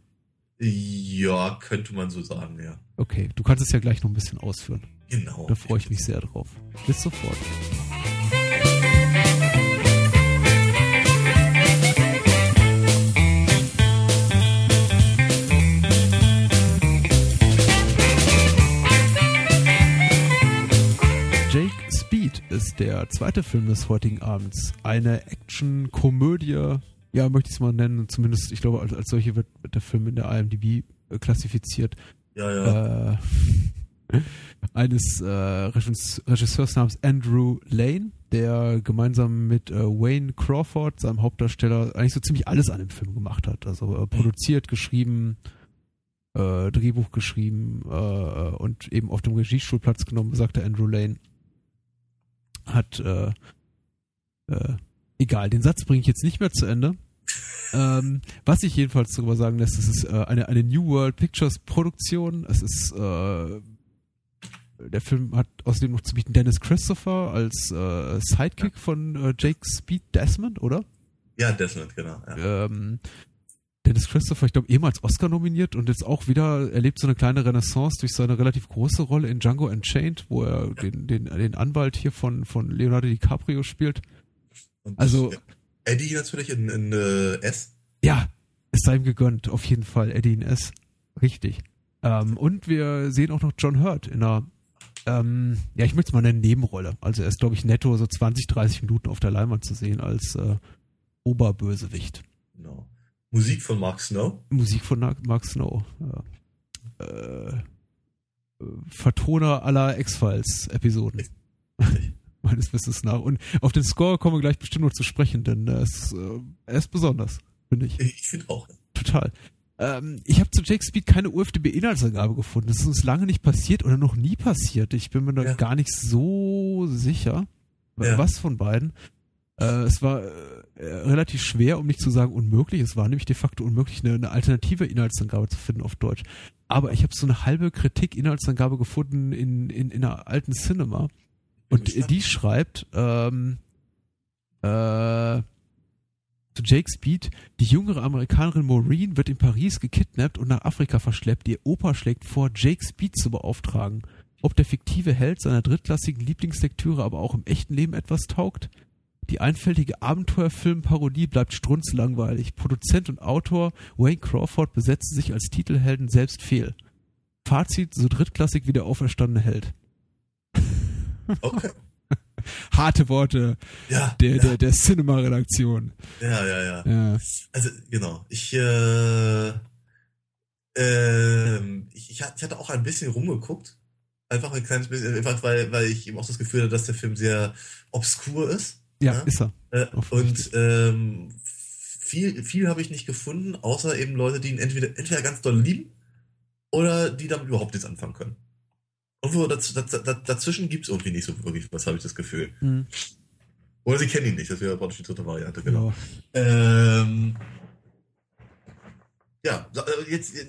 Ja, könnte man so sagen, ja. Okay, du kannst es ja gleich noch ein bisschen ausführen. Genau. Da freue ich mich sehr drauf. Bis sofort. Jake Speed ist der zweite Film des heutigen Abends. Eine Action-Komödie ja, möchte ich es mal nennen, zumindest, ich glaube, als, als solche wird, wird, der Film in der IMDb äh, klassifiziert. Ja, ja. Äh, eines äh, Regisseurs namens Andrew Lane, der gemeinsam mit äh, Wayne Crawford, seinem Hauptdarsteller, eigentlich so ziemlich alles an dem Film gemacht hat. Also äh, produziert, geschrieben, äh, Drehbuch geschrieben und eben auf dem Regiestuhl Platz genommen, sagte Andrew Lane. Hat egal, den Satz bringe ich jetzt nicht mehr zu Ende. Ähm, was sich jedenfalls darüber sagen lässt, es ist äh, eine, eine New World Pictures Produktion. Es ist äh, der Film hat außerdem noch zu bieten Dennis Christopher als äh, Sidekick ja. von äh, Jake Speed Desmond, oder? Ja, Desmond, genau. Ja. Ähm, Dennis Christopher, ich glaube, ehemals Oscar nominiert und jetzt auch wieder erlebt so eine kleine Renaissance durch seine relativ große Rolle in Django Unchained, wo er den, den, den Anwalt hier von, von Leonardo DiCaprio spielt. Und also. Eddie natürlich in, in uh, S. Ja, es sei ihm gegönnt, auf jeden Fall. Eddie in S. Richtig. Ähm, und wir sehen auch noch John Hurt in einer, ähm, ja, ich möchte es mal eine Nebenrolle. Also er ist, glaube ich, netto so 20, 30 Minuten auf der Leinwand zu sehen als äh, Oberbösewicht. Genau. Musik von Mark Snow? Musik von Mark Snow, ja. Äh, Vertoner aller X-Files-Episoden. Meines Wissens nach. Und auf den Score kommen wir gleich bestimmt noch zu sprechen, denn er ist, äh, er ist besonders, finde ich. Ich finde auch. Total. Ähm, ich habe zu Jake Speed keine UFDB-Inhaltsangabe gefunden. Das ist uns lange nicht passiert oder noch nie passiert. Ich bin mir da ja. gar nicht so sicher, ja. was von beiden. Äh, es war äh, relativ schwer, um nicht zu sagen unmöglich. Es war nämlich de facto unmöglich, eine, eine alternative Inhaltsangabe zu finden auf Deutsch. Aber ich habe so eine halbe Kritik-Inhaltsangabe gefunden in, in, in einer alten Cinema. Und die schreibt, ähm, äh, zu Jake Speed, die jüngere Amerikanerin Maureen wird in Paris gekidnappt und nach Afrika verschleppt. Ihr Opa schlägt vor, Jake Speed zu beauftragen. Ob der fiktive Held seiner drittklassigen Lieblingslektüre aber auch im echten Leben etwas taugt? Die einfältige Abenteuerfilmparodie bleibt strunzlangweilig. Produzent und Autor Wayne Crawford besetzen sich als Titelhelden selbst fehl. Fazit, so drittklassig wie der auferstandene Held. Okay. Harte Worte ja, der, ja. der, der Cinema-Redaktion. Ja, ja, ja, ja. Also, genau. Ich, äh, äh, ich, ich hatte auch ein bisschen rumgeguckt. Einfach ein kleines bisschen, einfach weil, weil ich eben auch das Gefühl hatte, dass der Film sehr obskur ist. Ja, ja? ist er. Äh, und ähm, viel, viel habe ich nicht gefunden, außer eben Leute, die ihn entweder, entweder ganz doll lieben oder die damit überhaupt nichts anfangen können. Irgendwo daz, daz, daz, dazwischen gibt es irgendwie nicht so wirklich was, habe ich das Gefühl. Mhm. Oder sie kennen ihn nicht, das wäre praktisch die dritte Variante, genau. Ja. Ähm, ja, äh, jetzt äh,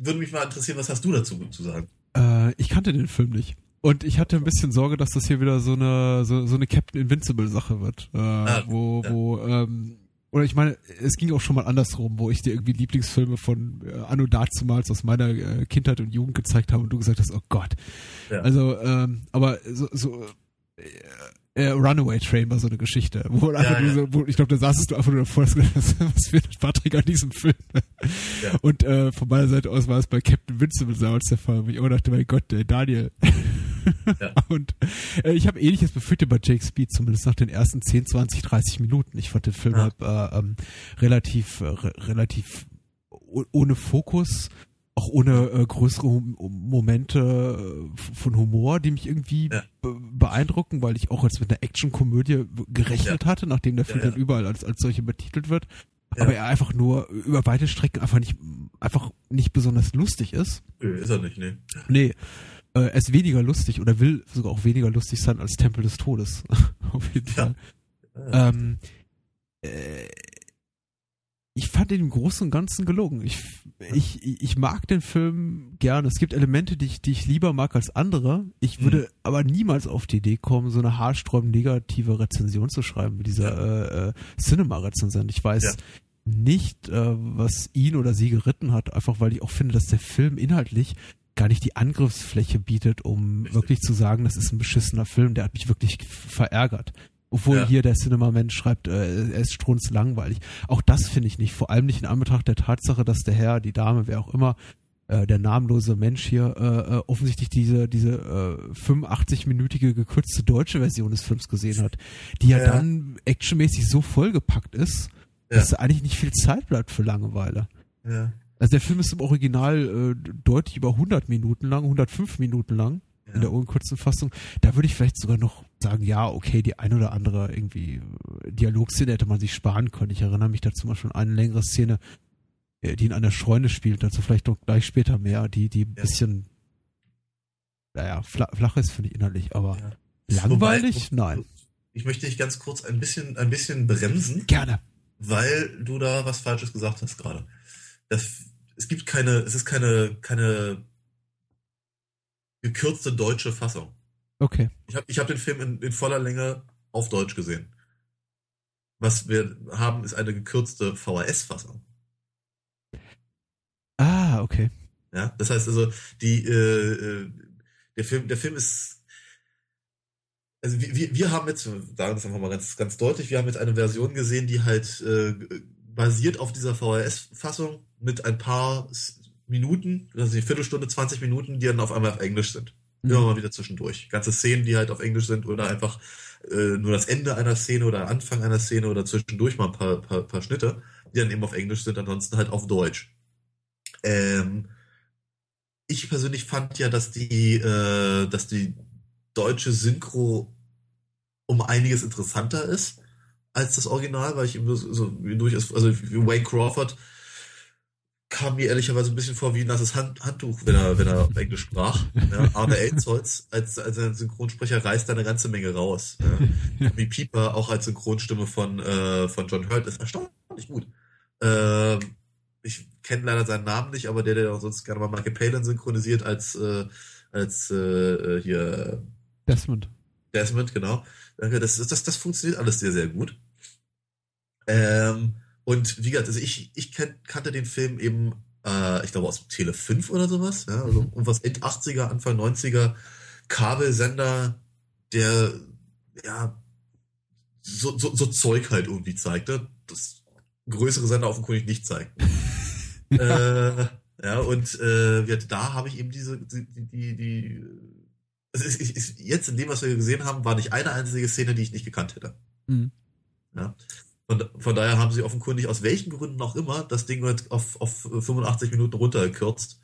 würde mich mal interessieren, was hast du dazu zu sagen? Äh, ich kannte den Film nicht. Und ich hatte ein bisschen Sorge, dass das hier wieder so eine so, so eine Captain Invincible Sache wird, äh, ah, wo ja. wo ähm, oder ich meine, es ging auch schon mal andersrum, wo ich dir irgendwie Lieblingsfilme von äh, Anno dazumals aus meiner äh, Kindheit und Jugend gezeigt habe und du gesagt hast, oh Gott. Ja. Also, ähm, aber so, so äh, äh, Runaway Train war so eine Geschichte, wo einfach ja, ja. So, wo, ich glaube, da saßest du einfach nur davor, was, wird Patrick an diesem Film? Ja. Und äh, von meiner Seite aus war es bei Captain Vincent damals der Fall, wo ich auch dachte, mein Gott, äh, Daniel. Ja. Und äh, ich habe ähnliches befürchtet bei Jake Speed, zumindest nach den ersten 10, 20, 30 Minuten. Ich fand den Film halt äh, ähm, relativ, äh, relativ ohne Fokus auch ohne äh, größere Momente äh, von Humor, die mich irgendwie ja. be beeindrucken, weil ich auch als mit einer Actionkomödie gerechnet ja. hatte, nachdem der Film ja, dann überall als, als solche betitelt wird. Aber er einfach nur über weite Strecken einfach nicht, einfach nicht besonders lustig ist. Nö, ist er nicht, nee. Nee. Äh, er ist weniger lustig oder will sogar auch weniger lustig sein als Tempel des Todes. Auf jeden Fall. Ähm, äh, ich fand den im Großen und Ganzen gelungen. Ich, ich, ich mag den Film gerne. Es gibt Elemente, die ich, die ich lieber mag als andere. Ich würde mhm. aber niemals auf die Idee kommen, so eine haarsträubend negative Rezension zu schreiben wie dieser ja. äh, äh, Cinema-Rezensent. Ich weiß ja. nicht, äh, was ihn oder sie geritten hat, einfach weil ich auch finde, dass der Film inhaltlich gar nicht die Angriffsfläche bietet, um Richtig. wirklich zu sagen, das ist ein beschissener Film, der hat mich wirklich verärgert. Obwohl ja. hier der Cinema-Mensch schreibt, äh, er ist strunzlangweilig. Auch das finde ich nicht. Vor allem nicht in Anbetracht der Tatsache, dass der Herr, die Dame, wer auch immer, äh, der namenlose Mensch hier äh, äh offensichtlich diese diese äh, 85-minütige gekürzte deutsche Version des Films gesehen hat, die ja, ja dann actionmäßig so vollgepackt ist, ja. dass eigentlich nicht viel Zeit bleibt für Langeweile. Ja. Also der Film ist im Original äh, deutlich über 100 Minuten lang, 105 Minuten lang in der unkurzen Fassung. Da würde ich vielleicht sogar noch sagen, ja, okay, die ein oder andere irgendwie Dialogszene hätte man sich sparen können. Ich erinnere mich dazu mal schon an eine längere Szene, äh, die in einer Scheune spielt, dazu vielleicht noch gleich später mehr, die, die ein ja. bisschen, naja, flach ist, finde ich innerlich, aber ja. langweilig? Wobei, Nein. Ich möchte dich ganz kurz ein bisschen, ein bisschen bremsen. Gerne. Weil du da was Falsches gesagt hast gerade. Das, es gibt keine, es ist keine, keine gekürzte deutsche Fassung. Okay. Ich habe ich hab den Film in, in voller Länge auf Deutsch gesehen. Was wir haben, ist eine gekürzte VHS-Fassung. Ah, okay. Ja, das heißt also, die, äh, äh, der Film, der Film ist, also wir, wir haben jetzt, sagen das einfach mal ganz, ganz deutlich, wir haben jetzt eine Version gesehen, die halt äh, basiert auf dieser VHS-Fassung mit ein paar Minuten, also die Viertelstunde, 20 Minuten, die dann auf einmal auf Englisch sind. Mhm. Immer mal wieder zwischendurch. Ganze Szenen, die halt auf Englisch sind oder einfach äh, nur das Ende einer Szene oder Anfang einer Szene oder zwischendurch mal ein paar, paar, paar Schnitte, die dann eben auf Englisch sind, ansonsten halt auf Deutsch. Ähm, ich persönlich fand ja, dass die, äh, dass die deutsche Synchro um einiges interessanter ist als das Original, weil ich eben so, so durch ist, also Wayne Crawford kam mir ehrlicherweise ein bisschen vor wie ein nasses Hand, Handtuch, wenn er, wenn er Englisch sprach. Ja, Arne Elsholz als, als Synchronsprecher reißt da eine ganze Menge raus. Ja. Tommy Pieper auch als Synchronstimme von, äh, von John Hurt ist erstaunlich gut. Ähm, ich kenne leider seinen Namen nicht, aber der, der auch sonst gerne mal Michael Palin synchronisiert als, äh, als äh, hier Desmond. Desmond, genau. Das, das, das funktioniert alles sehr, sehr gut. Ähm, und wie gesagt, also ich, ich kan kannte den Film eben, äh, ich glaube aus Tele 5 oder sowas, ja, also mhm. was End 80er, Anfang 90er Kabelsender, der ja so, so, so Zeug halt irgendwie zeigte, das größere Sender offenkundig nicht zeigt. äh, ja, und äh, da habe ich eben diese, die, die, die also ist, ist, jetzt in dem, was wir gesehen haben, war nicht eine einzige Szene, die ich nicht gekannt hätte. Mhm. Ja. Von, von daher haben sie offenkundig aus welchen Gründen auch immer das Ding auf, auf 85 Minuten runtergekürzt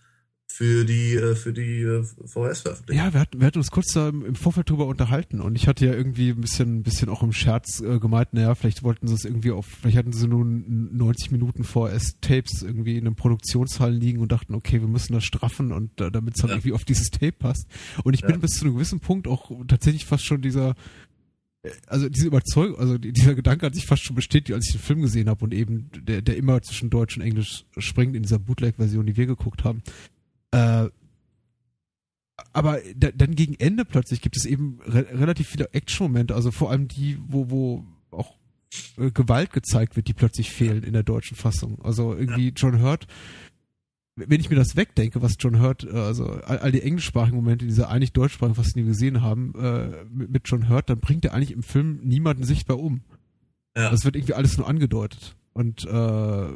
für die äh, für die äh, VHS-Veröffentlichung. Ja, wir hatten, wir hatten uns kurz da im Vorfeld drüber unterhalten und ich hatte ja irgendwie ein bisschen, ein bisschen auch im Scherz äh, gemeint, naja, vielleicht wollten sie es irgendwie auf, vielleicht hatten sie nun 90 Minuten VHS-Tapes irgendwie in einem Produktionssaal liegen und dachten, okay, wir müssen das straffen und äh, damit es halt ja. irgendwie auf dieses Tape passt. Und ich ja. bin bis zu einem gewissen Punkt auch tatsächlich fast schon dieser also diese Überzeugung, also dieser Gedanke hat sich fast schon bestätigt, als ich den Film gesehen habe und eben der, der immer zwischen Deutsch und Englisch springt in dieser Bootleg-Version, die wir geguckt haben. Äh, aber da, dann gegen Ende plötzlich gibt es eben re relativ viele Action-Momente, also vor allem die, wo, wo auch äh, Gewalt gezeigt wird, die plötzlich fehlen in der deutschen Fassung. Also irgendwie John Hurt wenn ich mir das wegdenke, was John Hurt, äh, also all, all die englischsprachigen Momente, diese eigentlich deutschsprachigen, was wir gesehen haben, äh, mit, mit John Hurt, dann bringt er eigentlich im Film niemanden sichtbar um. Ja. Das wird irgendwie alles nur angedeutet. Und äh,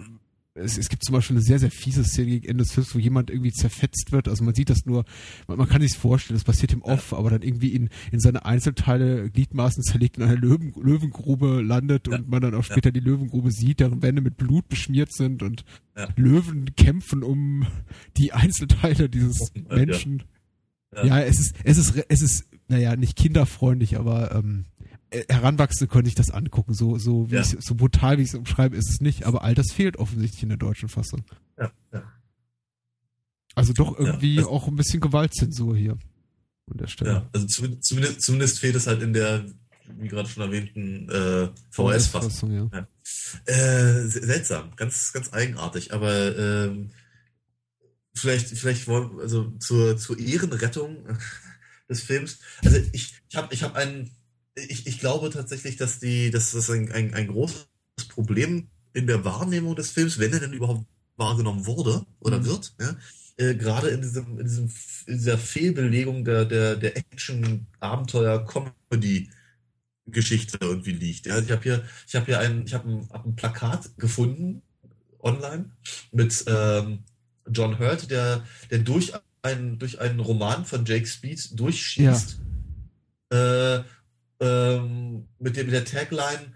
es, es gibt zum Beispiel eine sehr, sehr fiese Szene gegen Ende des Films, wo jemand irgendwie zerfetzt wird. Also man sieht das nur, man, man kann sich vorstellen, das passiert im Off, ja. aber dann irgendwie in, in seine Einzelteile, Gliedmaßen zerlegt in einer Löwen, Löwengrube landet ja. und man dann auch später ja. die Löwengrube sieht, deren Wände mit Blut beschmiert sind und Löwen kämpfen um die Einzelteile dieses Menschen. Ja. es ist, es ist, es ist, naja, nicht kinderfreundlich, aber ähm, äh, Heranwachsende können sich das angucken. So, so, wie ja. so brutal, wie ich es umschreibe, ist es nicht. Aber all das fehlt offensichtlich in der deutschen Fassung. Ja, ja. Also doch irgendwie ja, also, auch ein bisschen Gewaltzensur hier an der Stelle. Ja, also zumindest, zumindest fehlt es halt in der, wie gerade schon erwähnten, äh, VHS-Fassung. Ja. ja. Äh, seltsam, ganz, ganz eigenartig. Aber ähm, vielleicht, vielleicht wollen, also zur, zur Ehrenrettung des Films. Also ich, ich habe ich hab einen ich, ich glaube tatsächlich, dass die, dass das ein, ein, ein großes Problem in der Wahrnehmung des Films, wenn er denn überhaupt wahrgenommen wurde oder mhm. wird, ja, äh, gerade in diesem, in diesem, in dieser Fehlbelegung der, der, der Action, Abenteuer, Comedy, Geschichte irgendwie liegt. Ja, ich habe hier, ich habe hier ein, ich habe ein, hab ein Plakat gefunden online mit ähm, John Hurt, der, der durch einen, durch einen Roman von Jake Speed durchschießt. Ja. Äh, ähm, mit, dem, mit der Tagline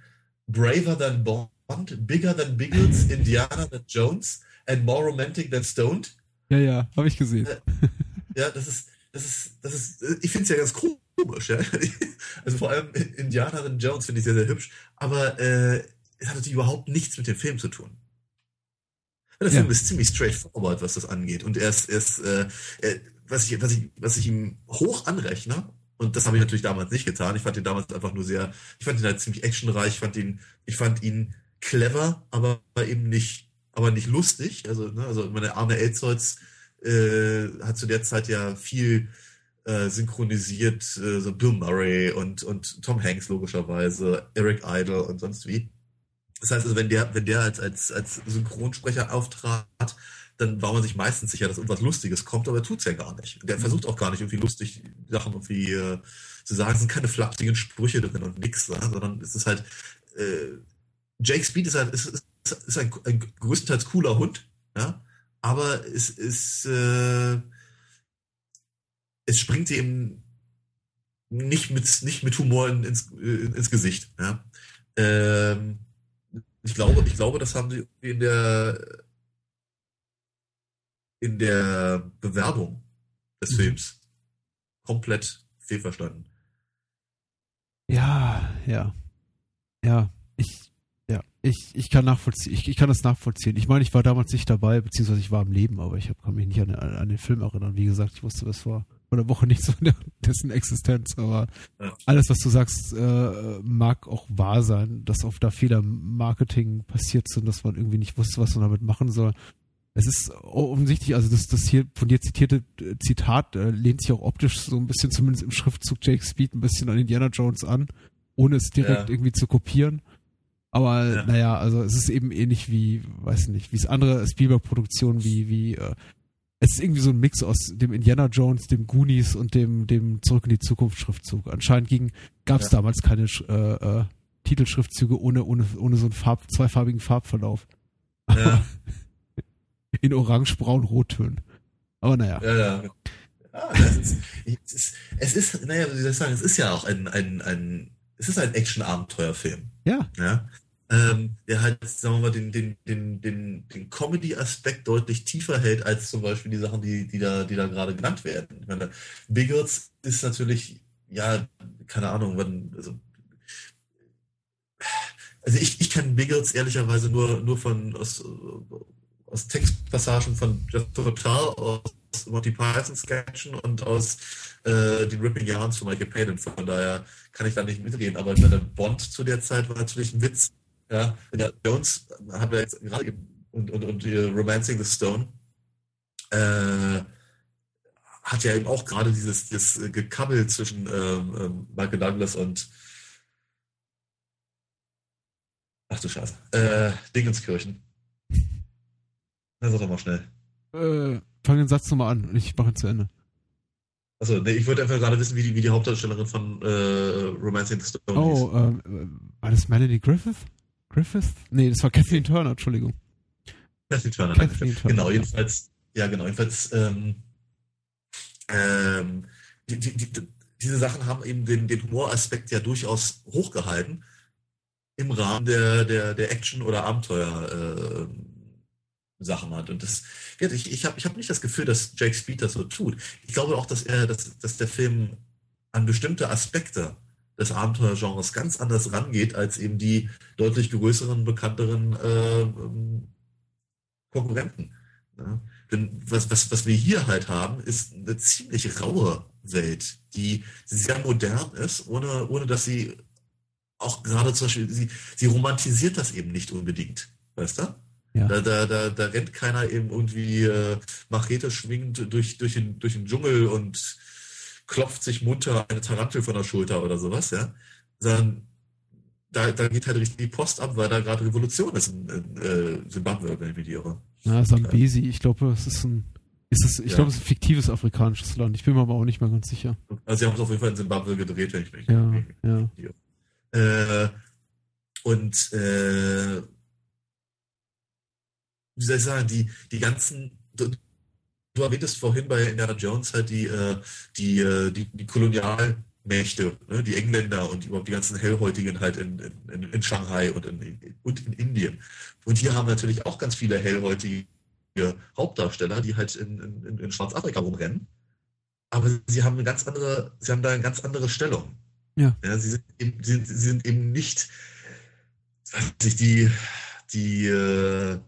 Braver than Bond, Bigger than Biggles, Indiana than Jones and More Romantic than Stoned. Ja, ja, habe ich gesehen. Äh, ja, das ist, das ist, das ist, ich finde es ja ganz komisch, ja. Also vor allem Indiana than Jones finde ich sehr, sehr hübsch, aber äh, es hat natürlich überhaupt nichts mit dem Film zu tun. Der ja. Film ist ziemlich straightforward, was das angeht. Und er ist, er ist äh, er, was, ich, was, ich, was ich ihm hoch anrechne, und das habe ich natürlich damals nicht getan. Ich fand ihn damals einfach nur sehr, ich fand ihn halt ziemlich actionreich, ich fand ihn, ich fand ihn clever, aber eben nicht, aber nicht lustig. Also, ne, also meine Arne Elzholz äh, hat zu der Zeit ja viel äh, synchronisiert äh, so Bill Murray und, und Tom Hanks logischerweise, Eric Idle und sonst wie. Das heißt also, wenn der, wenn der als, als, als Synchronsprecher auftrat, dann war man sich meistens sicher, dass irgendwas Lustiges kommt, aber er tut's ja gar nicht. Der versucht auch gar nicht irgendwie lustig Sachen irgendwie äh, zu sagen. Es sind keine flapsigen Sprüche drin und nix, ne? sondern es ist halt äh, Jake Speed ist halt ist, ist, ist ein, ein größtenteils cooler Hund, ja, aber es ist äh, es springt ihm nicht mit nicht mit Humor ins, ins Gesicht, ja. Ähm, ich glaube, ich glaube, das haben sie in der in der Bewerbung des mhm. Films komplett fehlverstanden. Ja, ja. Ja, ich, ja, ich, ich kann nachvollziehen, ich, ich kann das nachvollziehen. Ich meine, ich war damals nicht dabei, beziehungsweise ich war im Leben, aber ich hab, kann mich nicht an, an den Film erinnern. Wie gesagt, ich wusste, war vor der Woche nichts von dessen Existenz, aber ja. alles, was du sagst, äh, mag auch wahr sein, dass oft da Fehler im Marketing passiert sind, dass man irgendwie nicht wusste, was man damit machen soll es ist offensichtlich, also das, das hier von dir zitierte äh, Zitat äh, lehnt sich auch optisch so ein bisschen, zumindest im Schriftzug Jake Speed, ein bisschen an Indiana Jones an, ohne es direkt ja. irgendwie zu kopieren. Aber ja. naja, also es ist eben ähnlich wie, weiß nicht, wie es andere Spielberg-Produktionen wie, wie, äh, es ist irgendwie so ein Mix aus dem Indiana Jones, dem Goonies und dem, dem Zurück in die Zukunft Schriftzug. Anscheinend ging, gab es ja. damals keine äh, äh, Titelschriftzüge ohne, ohne, ohne so einen Farb, zweifarbigen Farbverlauf. Ja. in orange, braun, rottönen. Aber naja. Ja, ja. ja das ist, es, ist, es ist, naja, wie soll ich sagen, es ist ja auch ein, ein, ein es ist ein Action-Abenteuerfilm. Ja. Ja. Ähm, der halt, sagen wir mal, den, den, den, den, den Comedy-Aspekt deutlich tiefer hält als zum Beispiel die Sachen, die, die da, die da gerade genannt werden. Ich meine, Biggles ist natürlich, ja, keine Ahnung, wann, also, also ich, ich kenne Biggles ehrlicherweise nur, nur von, aus, aus Textpassagen von Jeff Total, aus Monty Python Sketchen und aus äh, den Ripping Yarns von Michael Palin. Von daher kann ich da nicht mitreden. Aber meine Bond zu der Zeit war natürlich ein Witz. Ja, Jones haben wir jetzt gerade und, und, und Romancing the Stone äh, hat ja eben auch gerade dieses, dieses Gekabbel zwischen ähm, ähm, Michael Douglas und Ach du Scheiße. Äh, Dingenskirchen. Na, sag doch mal schnell. Äh, fang den Satz nochmal an und ich mache ihn zu Ende. Achso, nee, ich wollte einfach gerade wissen, wie die, wie die Hauptdarstellerin von äh, Romancing the Stone Oh, ähm, war das Melanie Griffith? Griffith? Nee, das war Kathleen Turner, Entschuldigung. Kathleen Turner, Kathleen Turner genau, jedenfalls, ja genau, jedenfalls, ähm, ähm, die, die, die, diese Sachen haben eben den, den Humoraspekt ja durchaus hochgehalten im Rahmen der, der, der Action- oder Abenteuer- äh, Sachen hat. Und das, ich, ich habe ich hab nicht das Gefühl, dass Jake Speed das so tut. Ich glaube auch, dass er, dass, dass der Film an bestimmte Aspekte des Abenteuergenres ganz anders rangeht, als eben die deutlich größeren, bekannteren äh, Konkurrenten. Ja? Denn was, was, was wir hier halt haben, ist eine ziemlich raue Welt, die sehr modern ist, ohne, ohne dass sie auch gerade zum Beispiel, sie, sie romantisiert das eben nicht unbedingt. Weißt du? Ja. Da, da, da, da rennt keiner eben irgendwie äh, Machete schwingend durch, durch, den, durch den Dschungel und klopft sich munter eine Tarantel von der Schulter oder sowas, ja. Sondern da, da geht halt richtig die Post ab, weil da gerade Revolution ist in, in äh, Zimbabwe, wenn ich mich irre. Ja, Sambesi, ich glaube, es ist ein ist es, ich ja. glaube, es ist ein fiktives afrikanisches Land. Ich bin mir aber auch nicht mehr ganz sicher. Also sie haben es auf jeden Fall in Zimbabwe gedreht, wenn ich mich ja, ja. Äh, und äh, wie soll ich sagen, die, die ganzen, du, du erwähntest vorhin bei Indiana Jones halt die, äh, die, äh, die, die Kolonialmächte, ne, die Engländer und überhaupt die ganzen Hellhäutigen halt in, in, in Shanghai und in, und in Indien. Und hier haben natürlich auch ganz viele hellhäutige Hauptdarsteller, die halt in, in, in Schwarzafrika rumrennen. Aber sie haben eine ganz andere, sie haben da eine ganz andere Stellung. Ja. ja sie, sind eben, sie, sie sind eben nicht, weiß die, die, äh,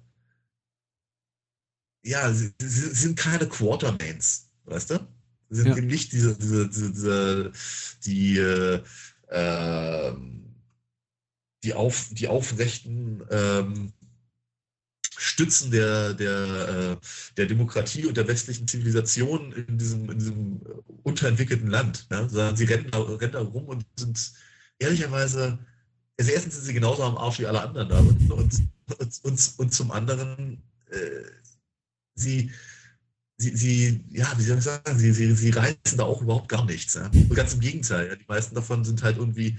ja, sie, sie sind keine Quartermains, weißt du? Sie sind ja. eben nicht diese, diese, diese, diese die, äh, ähm, die, auf, die aufrechten, ähm, Stützen der, der, äh, der Demokratie und der westlichen Zivilisation in diesem, in diesem unterentwickelten Land, ne? sondern sie rennen da, rennen da rum und sind ehrlicherweise, also erstens sind sie genauso am Arsch wie alle anderen da und, und, und, und, und zum anderen, äh, sie, sie, sie, ja, wie soll ich sagen, sie, sie, sie reißen da auch überhaupt gar nichts. Ja? Ganz im Gegenteil, ja? die meisten davon sind halt irgendwie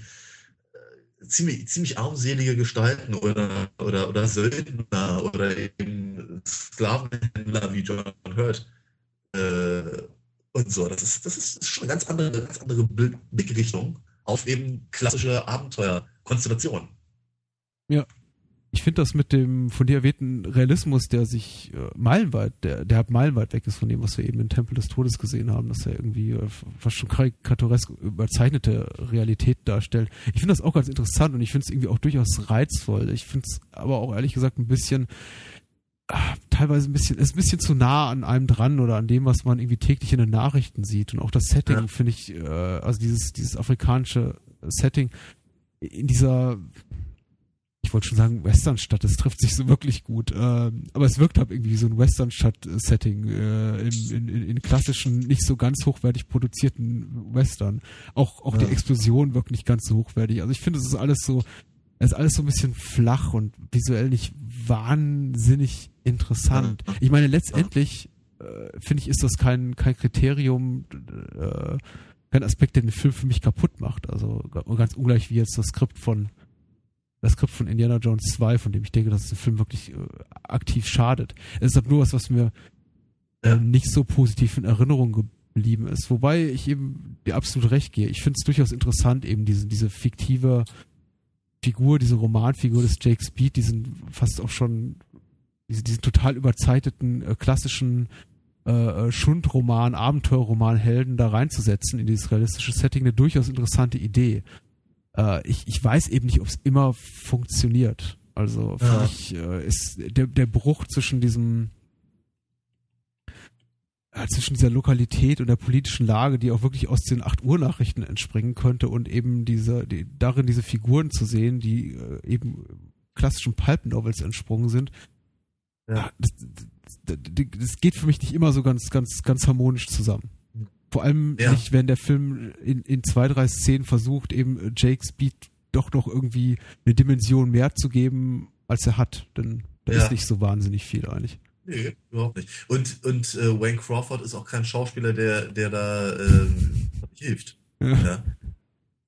ziemlich, ziemlich armselige Gestalten oder, oder, oder Söldner oder eben Sklavenhändler wie John Hurt äh, und so. Das ist, das ist schon eine ganz andere, ganz andere Blickrichtung auf eben klassische Abenteuerkonstellationen. Ja, ich finde das mit dem von dir erwähnten Realismus, der sich äh, meilenweit, der, der halt meilenweit weg ist von dem, was wir eben in Tempel des Todes gesehen haben, dass er irgendwie äh, fast schon karikaturesk überzeichnete Realität darstellt. Ich finde das auch ganz interessant und ich finde es irgendwie auch durchaus reizvoll. Ich finde es aber auch ehrlich gesagt ein bisschen ach, teilweise ein bisschen, ist ein bisschen zu nah an einem dran oder an dem, was man irgendwie täglich in den Nachrichten sieht. Und auch das Setting ja. finde ich, äh, also dieses, dieses afrikanische Setting in dieser ich wollte schon sagen Westernstadt, das trifft sich so wirklich gut. Ähm, aber es wirkt halt irgendwie so ein Westernstadt-Setting äh, in, in, in, klassischen, nicht so ganz hochwertig produzierten Western. Auch, auch ja. die Explosion wirkt nicht ganz so hochwertig. Also ich finde, es ist alles so, es ist alles so ein bisschen flach und visuell nicht wahnsinnig interessant. Ich meine, letztendlich äh, finde ich, ist das kein, kein Kriterium, äh, kein Aspekt, der den Film für mich kaputt macht. Also ganz ungleich wie jetzt das Skript von das Skript von Indiana Jones 2, von dem ich denke, dass der Film wirklich äh, aktiv schadet. Es ist halt nur was, was mir äh, nicht so positiv in Erinnerung geblieben ist. Wobei ich eben dir absolut recht gehe. Ich finde es durchaus interessant, eben diese, diese fiktive Figur, diese Romanfigur des Jake Speed, diesen fast auch schon, diesen, diesen total überzeiteten, äh, klassischen äh, äh Schundroman, Abenteuerroman Helden da reinzusetzen in dieses realistische Setting, eine durchaus interessante Idee äh, ich, ich weiß eben nicht, ob es immer funktioniert. Also für ja. mich äh, ist der, der Bruch zwischen diesem äh, zwischen dieser Lokalität und der politischen Lage, die auch wirklich aus den 8 Uhr Nachrichten entspringen könnte und eben diese, die, darin diese Figuren zu sehen, die äh, eben klassischen Pulp Novels entsprungen sind. Ja. Ah, das, das, das, geht für mich nicht immer so ganz, ganz, ganz harmonisch zusammen. Vor allem ja. nicht, wenn der Film in, in zwei, drei Szenen versucht, eben Jake Speed doch noch irgendwie eine Dimension mehr zu geben, als er hat. Denn da ja. ist nicht so wahnsinnig viel eigentlich. Nee, überhaupt nicht. Und, und äh, Wayne Crawford ist auch kein Schauspieler, der, der da äh, hilft. Ja. ja.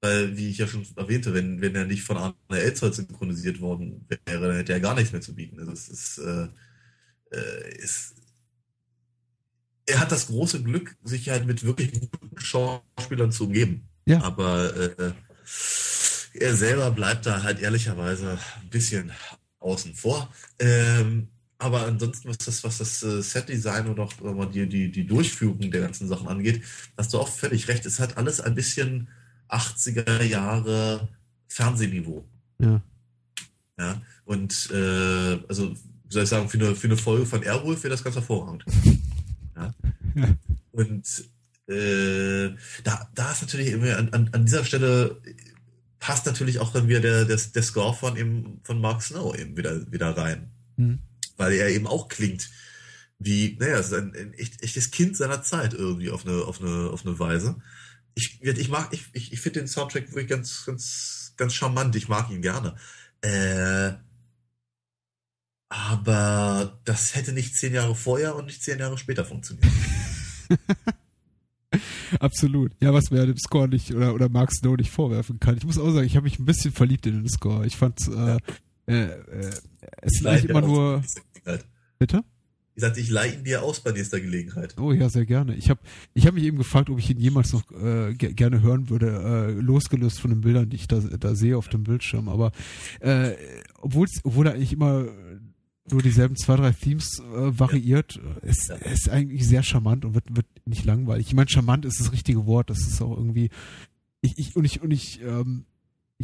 Weil, wie ich ja schon erwähnte, wenn, wenn er nicht von Arne Elzholz synchronisiert worden wäre, dann hätte er gar nichts mehr zu bieten. Also es ist, äh, äh ist er hat das große Glück, sich halt mit wirklich guten Schauspielern zu umgeben. Ja. Aber äh, er selber bleibt da halt ehrlicherweise ein bisschen außen vor. Ähm, aber ansonsten, was das, was das äh, Setdesign und auch die, die, die Durchführung der ganzen Sachen angeht, hast du auch völlig recht. Es hat alles ein bisschen 80er Jahre Fernsehniveau. Ja. Ja. Und äh, also, wie soll ich sagen, für eine, für eine Folge von Airwolf wäre das ganz hervorragend. Und äh, da, da ist natürlich an, an, an dieser Stelle passt natürlich auch dann wieder der, der, der Score von, eben, von Mark Snow eben wieder, wieder rein. Mhm. Weil er eben auch klingt wie, naja, es ist ein, ein echt, echtes Kind seiner Zeit irgendwie auf eine, auf eine, auf eine Weise. Ich, ich mag, ich, ich, ich finde den Soundtrack wirklich ganz, ganz, ganz charmant. Ich mag ihn gerne. Äh, aber das hätte nicht zehn Jahre vorher und nicht zehn Jahre später funktioniert. Absolut. Ja, was mir dem Score nicht oder, oder Mark Snow nicht vorwerfen kann. Ich muss auch sagen, ich habe mich ein bisschen verliebt in den Score. Ich fand äh, äh, äh, es ist eigentlich immer nur. Bitte? Ich sagte, ich leihe ihn dir aus bei nächster Gelegenheit. Oh ja, sehr gerne. Ich habe ich hab mich eben gefragt, ob ich ihn jemals noch äh, gerne hören würde, äh, losgelöst von den Bildern, die ich da, da sehe auf dem Bildschirm. Aber äh, obwohl er eigentlich immer nur dieselben zwei, drei Themes äh, variiert, ist, ist eigentlich sehr charmant und wird, wird nicht langweilig. Ich meine, charmant ist das richtige Wort. Das ist auch irgendwie. Ich, ich, und ich, und ich, ähm,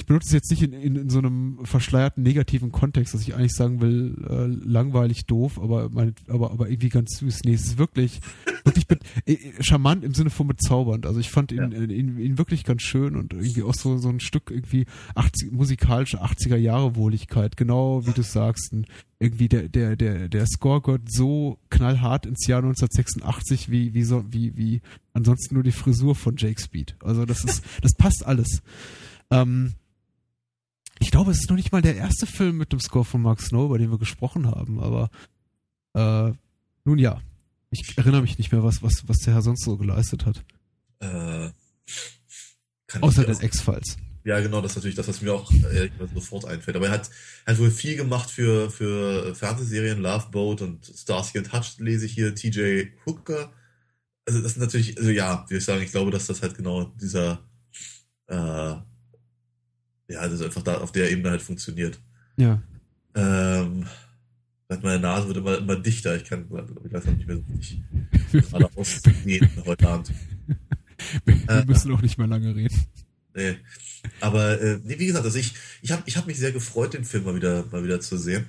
ich benutze es jetzt nicht in, in, in so einem verschleierten negativen Kontext, dass ich eigentlich sagen will, äh, langweilig, doof, aber, mein, aber, aber irgendwie ganz süß. Nee, es ist wirklich, wirklich be- äh, äh, charmant im Sinne von bezaubernd. Also ich fand ihn, Ja. ihn, ihn, ihn wirklich ganz schön und irgendwie auch so, so ein Stück irgendwie 80, musikalische 80er Jahre Wohligkeit, genau wie du sagst. Und irgendwie der, der, der, der Score gehört so knallhart ins Jahr 1986 wie, wie so, wie, wie ansonsten nur die Frisur von Jake Speed. Also das ist, das passt alles. Ähm, ich glaube, es ist noch nicht mal der erste Film mit dem Score von Mark Snow, über den wir gesprochen haben, aber äh, nun ja. Ich erinnere mich nicht mehr, was, was, was der Herr sonst so geleistet hat. Äh, Außer den auch- X-Files. Ja, genau, das ist natürlich das, was mir auch gesagt sofort einfällt. Aber er hat, hat wohl viel gemacht für, für Fernsehserien, Love Boat und Starsky and Hutch lese ich hier, TJ Hooker. Also das ist natürlich, also ja, wie ich sagen, ich glaube, dass das halt genau dieser, äh, ja, das ist einfach da auf der Ebene halt funktioniert. Ja. Ähm, meine Nase wird immer, immer dichter. Ich kann, ich weiß nicht mehr so richtig gerade ausgehen heute Abend. Wir Äh. müssen auch nicht mehr lange reden. Nee. Aber äh, nee, wie gesagt, also ich, ich habe ich hab mich sehr gefreut, den Film mal wieder, mal wieder zu sehen.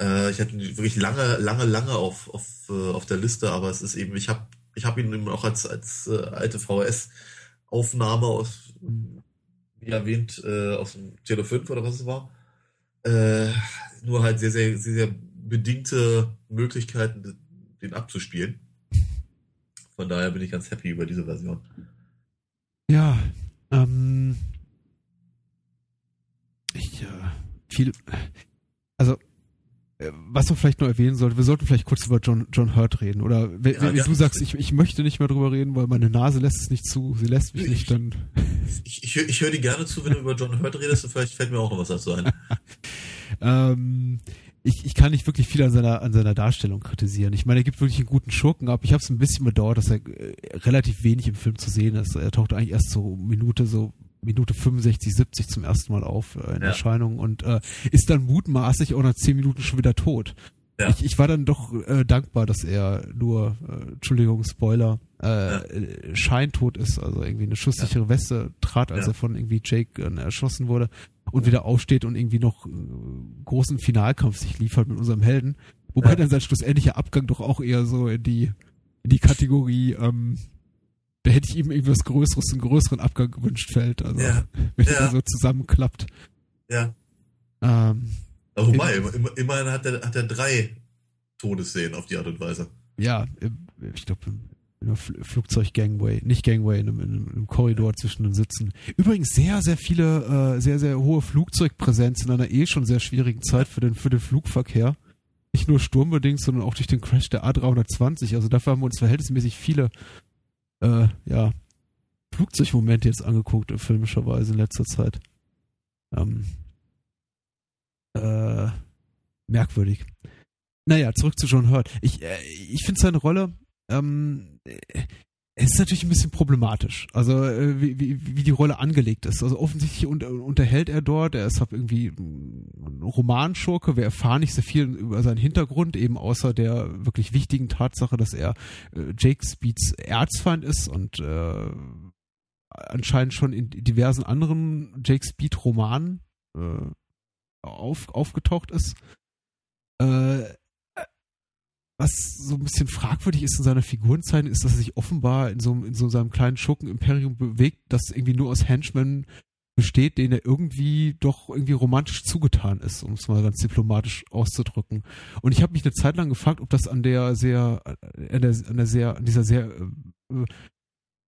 Äh, ich hatte ihn wirklich lange, lange, lange auf, auf, äh, auf der Liste, aber es ist eben, ich habe ich hab ihn eben auch als, als äh, alte VHS-Aufnahme aus, wie erwähnt, äh, aus dem Tele 5 oder was es war. Äh, nur halt sehr, sehr, sehr, sehr bedingte Möglichkeiten, den abzuspielen. Von daher bin ich ganz happy über diese Version. Ja, ähm, ich, äh, viel, was man vielleicht noch erwähnen sollte, wir sollten vielleicht kurz über John, John Hurt reden, oder wenn, Ja, du sagst, ich, ich möchte nicht mehr drüber reden, weil meine Nase lässt es nicht zu, sie lässt mich Ich- nicht, dann, Ich, ich, ich höre dir gerne zu, wenn du über John Hurt redest und vielleicht fällt mir auch noch was dazu ein. ähm, ich, ich kann nicht wirklich viel an seiner, an seiner Darstellung kritisieren. Ich meine, er gibt wirklich einen guten Schurken ab. Ich habe es ein bisschen bedauert, dass er äh, relativ wenig im Film zu sehen ist. Er taucht eigentlich erst so Minute, so Minute 65, 70 zum ersten Mal auf äh, in Ja. Erscheinung und äh, ist dann mutmaßlich auch nach 10 Minuten schon wieder tot. Ja. Ich, ich war dann doch äh, dankbar, dass er nur, äh, Entschuldigung, Spoiler, äh, Ja. scheintot ist, also irgendwie eine schusssichere Weste trat, als Ja. er von irgendwie Jake äh, erschossen wurde und Ja. wieder aufsteht und irgendwie noch äh, großen Finalkampf sich liefert mit unserem Helden. Wobei Ja. dann sein schlussendlicher Abgang doch auch eher so in die, in die Kategorie, ähm, da hätte ich ihm irgendwas Größeres, einen größeren Abgang gewünscht fällt. Also Ja. wenn Ja. er so zusammenklappt. Ja. Ähm, Aber wobei, immer, immerhin hat er, hat er drei Todesszenen auf die Art und Weise. ja, im- ich glaube, in einer Fl- Flugzeug-Gangway, nicht Gangway, in einem, in einem- in einem Korridor zwischen den Sitzen. Übrigens sehr, sehr viele, äh, sehr, sehr hohe Flugzeugpräsenz in einer eh schon sehr schwierigen Zeit für den, für den Flugverkehr. Nicht nur sturmbedingt, sondern auch durch den Crash der A320. Also dafür haben wir uns verhältnismäßig viele, äh, ja, Flugzeugmomente jetzt angeguckt, filmischerweise in letzter Zeit. Ähm, äh, merkwürdig. Naja, zurück zu John Hurt. Ich, äh, ich finde seine Rolle, ähm, äh, es ist natürlich ein bisschen problematisch. Also, äh, wie, wie, wie die Rolle angelegt ist. Also, offensichtlich unter, unterhält er dort. Er ist halt irgendwie ein Romanschurke. Wir erfahren nicht sehr viel über seinen Hintergrund, eben außer der wirklich wichtigen Tatsache, dass er äh, Jake Speeds Erzfeind ist und äh, anscheinend schon in diversen anderen Jake Speed Romanen äh, auf, aufgetaucht ist. Äh, was so ein bisschen fragwürdig ist in seiner Figurenzeit, ist, dass er sich offenbar in so, in so seinem kleinen Schurken-Imperium bewegt, das irgendwie nur aus Henchmen besteht, denen er irgendwie doch irgendwie romantisch zugetan ist, um es mal ganz diplomatisch auszudrücken. Und ich habe mich eine Zeit lang gefragt, ob das an der sehr, an der, an der sehr, an dieser sehr, äh,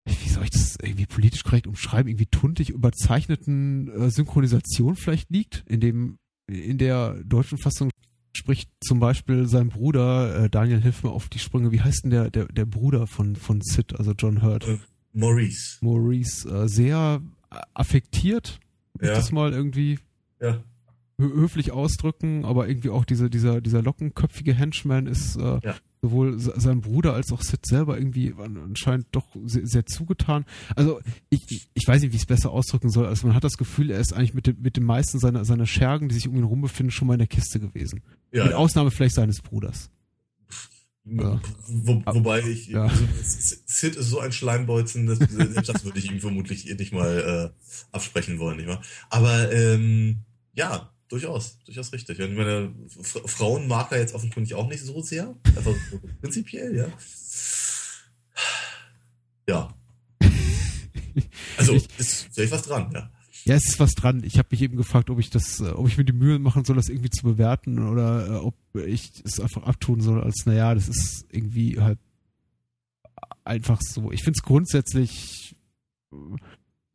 wie soll ich das irgendwie politisch korrekt umschreiben, irgendwie tuntig überzeichneten äh, Synchronisation vielleicht liegt, in dem, in der deutschen Fassung spricht zum Beispiel sein Bruder, äh, Daniel, hilf mir auf die Sprünge, wie heißt denn der, der, der Bruder von, von Sid, also John Hurt? Äh, Maurice. Maurice, äh, sehr affektiert, ja. das mal irgendwie ja. höflich ausdrücken, aber irgendwie auch diese, dieser, dieser lockenköpfige Henchman ist äh, ja. Sowohl sein Bruder als auch Sid selber irgendwie anscheinend doch sehr, sehr zugetan. Also ich, ich weiß nicht, wie ich es besser ausdrücken soll. Also man hat das Gefühl, er ist eigentlich mit dem, mit den meisten seiner, seiner Schergen, die sich um ihn rum befinden, schon mal in der Kiste gewesen. Ja, mit Ausnahme vielleicht seines Bruders. Ja. Wo, wobei ich, ja. also, Sid ist so ein Schleimbolzen, das, das würde ich ihm vermutlich nicht mal äh, absprechen wollen, nicht wahr? Aber ähm, ja, durchaus, durchaus richtig. Und meine Frauen mag er jetzt offenkundig auch nicht so sehr, einfach so prinzipiell, ja. Ja. Also ist vielleicht was dran, ja. Ja, es ist was dran. Ich habe mich eben gefragt, ob ich das, äh, ob ich mir die Mühe machen soll, das irgendwie zu bewerten oder äh, ob ich es einfach abtun soll, als naja, das ist irgendwie halt einfach so. Ich finde es grundsätzlich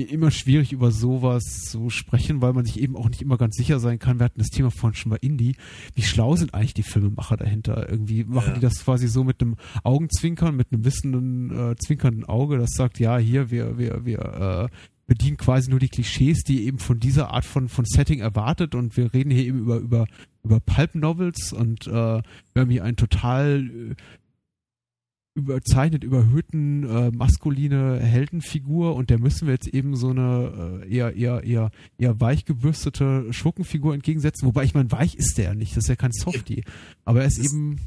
immer schwierig, über sowas zu sprechen, weil man sich eben auch nicht immer ganz sicher sein kann. Wir hatten das Thema vorhin schon mal Indie. Wie schlau sind eigentlich die Filmemacher dahinter? Irgendwie machen ja. die das quasi so mit einem Augenzwinkern, mit einem wissenden, äh, zwinkernden Auge, das sagt, ja, hier, wir, wir, wir äh, bedient quasi nur die Klischees, die eben von dieser Art von, von Setting erwartet und wir reden hier eben über, über, über Pulp Novels und äh, wir haben hier einen total äh, überzeichnet, überhöhten, äh, maskuline Heldenfigur und der müssen wir jetzt eben so eine äh, eher, eher, eher, eher weich gebürstete Schurkenfigur entgegensetzen, wobei ich meine, weich ist der ja nicht, das ist ja kein Softie, aber er ist, ist eben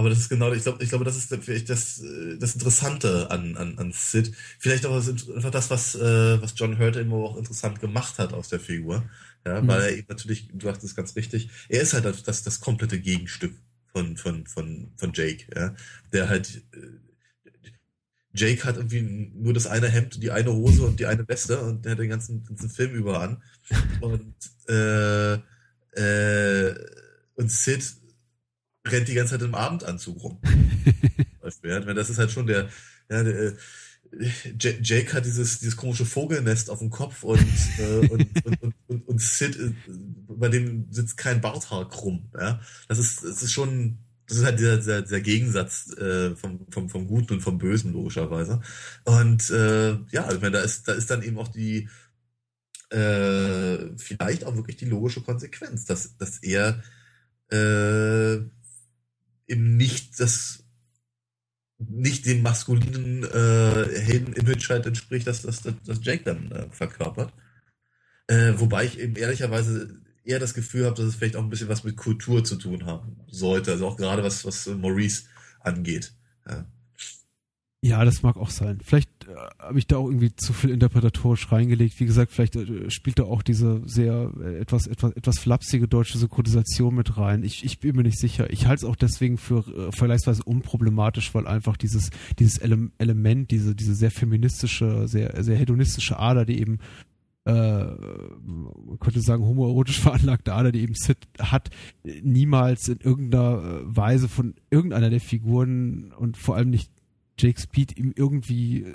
aber das ist genau, ich glaube, ich glaube, das ist vielleicht das, das Interessante an, an, an Sid. Vielleicht auch einfach das, was, äh, was John Hurt immer auch interessant gemacht hat aus der Figur. Ja, mhm. weil er eben natürlich, du sagst es ganz richtig, er ist halt das, das, das komplette Gegenstück von, von, von, von Jake, ja. Der halt, äh, Jake hat irgendwie nur das eine Hemd, die eine Hose und die eine Weste und der hat den ganzen, ganzen Film über an. Und, äh, äh, und Sid rennt die ganze Zeit im Abendanzug rum. das ist halt schon der, ja, der äh, Jake hat dieses, dieses komische Vogelnest auf dem Kopf und, äh, und, und, und, und, Sid, äh, bei dem sitzt kein Barthaar krumm. Ja? Das ist, das ist schon, das ist halt dieser, dieser, dieser Gegensatz äh, vom, vom, vom Guten und vom Bösen, logischerweise. Und äh, ja, ich meine, da ist, da ist dann eben auch die, äh, vielleicht auch wirklich die logische Konsequenz, dass, dass er äh, eben nicht das nicht dem maskulinen äh, Helden-Image halt entspricht, dass das, das Jake dann äh, verkörpert. Äh, wobei ich eben ehrlicherweise eher das Gefühl habe, dass es vielleicht auch ein bisschen was mit Kultur zu tun haben sollte. Also auch gerade was, was Maurice angeht. Ja. Ja, das mag auch sein. Vielleicht äh, habe ich da auch irgendwie zu viel interpretatorisch reingelegt. Wie gesagt, vielleicht äh, spielt da auch diese sehr äh, etwas etwas etwas flapsige deutsche Synchronisation mit rein. Ich, ich bin mir nicht sicher. Ich halte es auch deswegen für äh, vergleichsweise unproblematisch, weil einfach dieses dieses Ele Element, diese diese sehr feministische, sehr sehr hedonistische Ader, die eben äh, man könnte sagen, homoerotisch veranlagte Ader, die eben Sid hat, niemals in irgendeiner Weise von irgendeiner der Figuren und vor allem nicht Jake Speed ihm irgendwie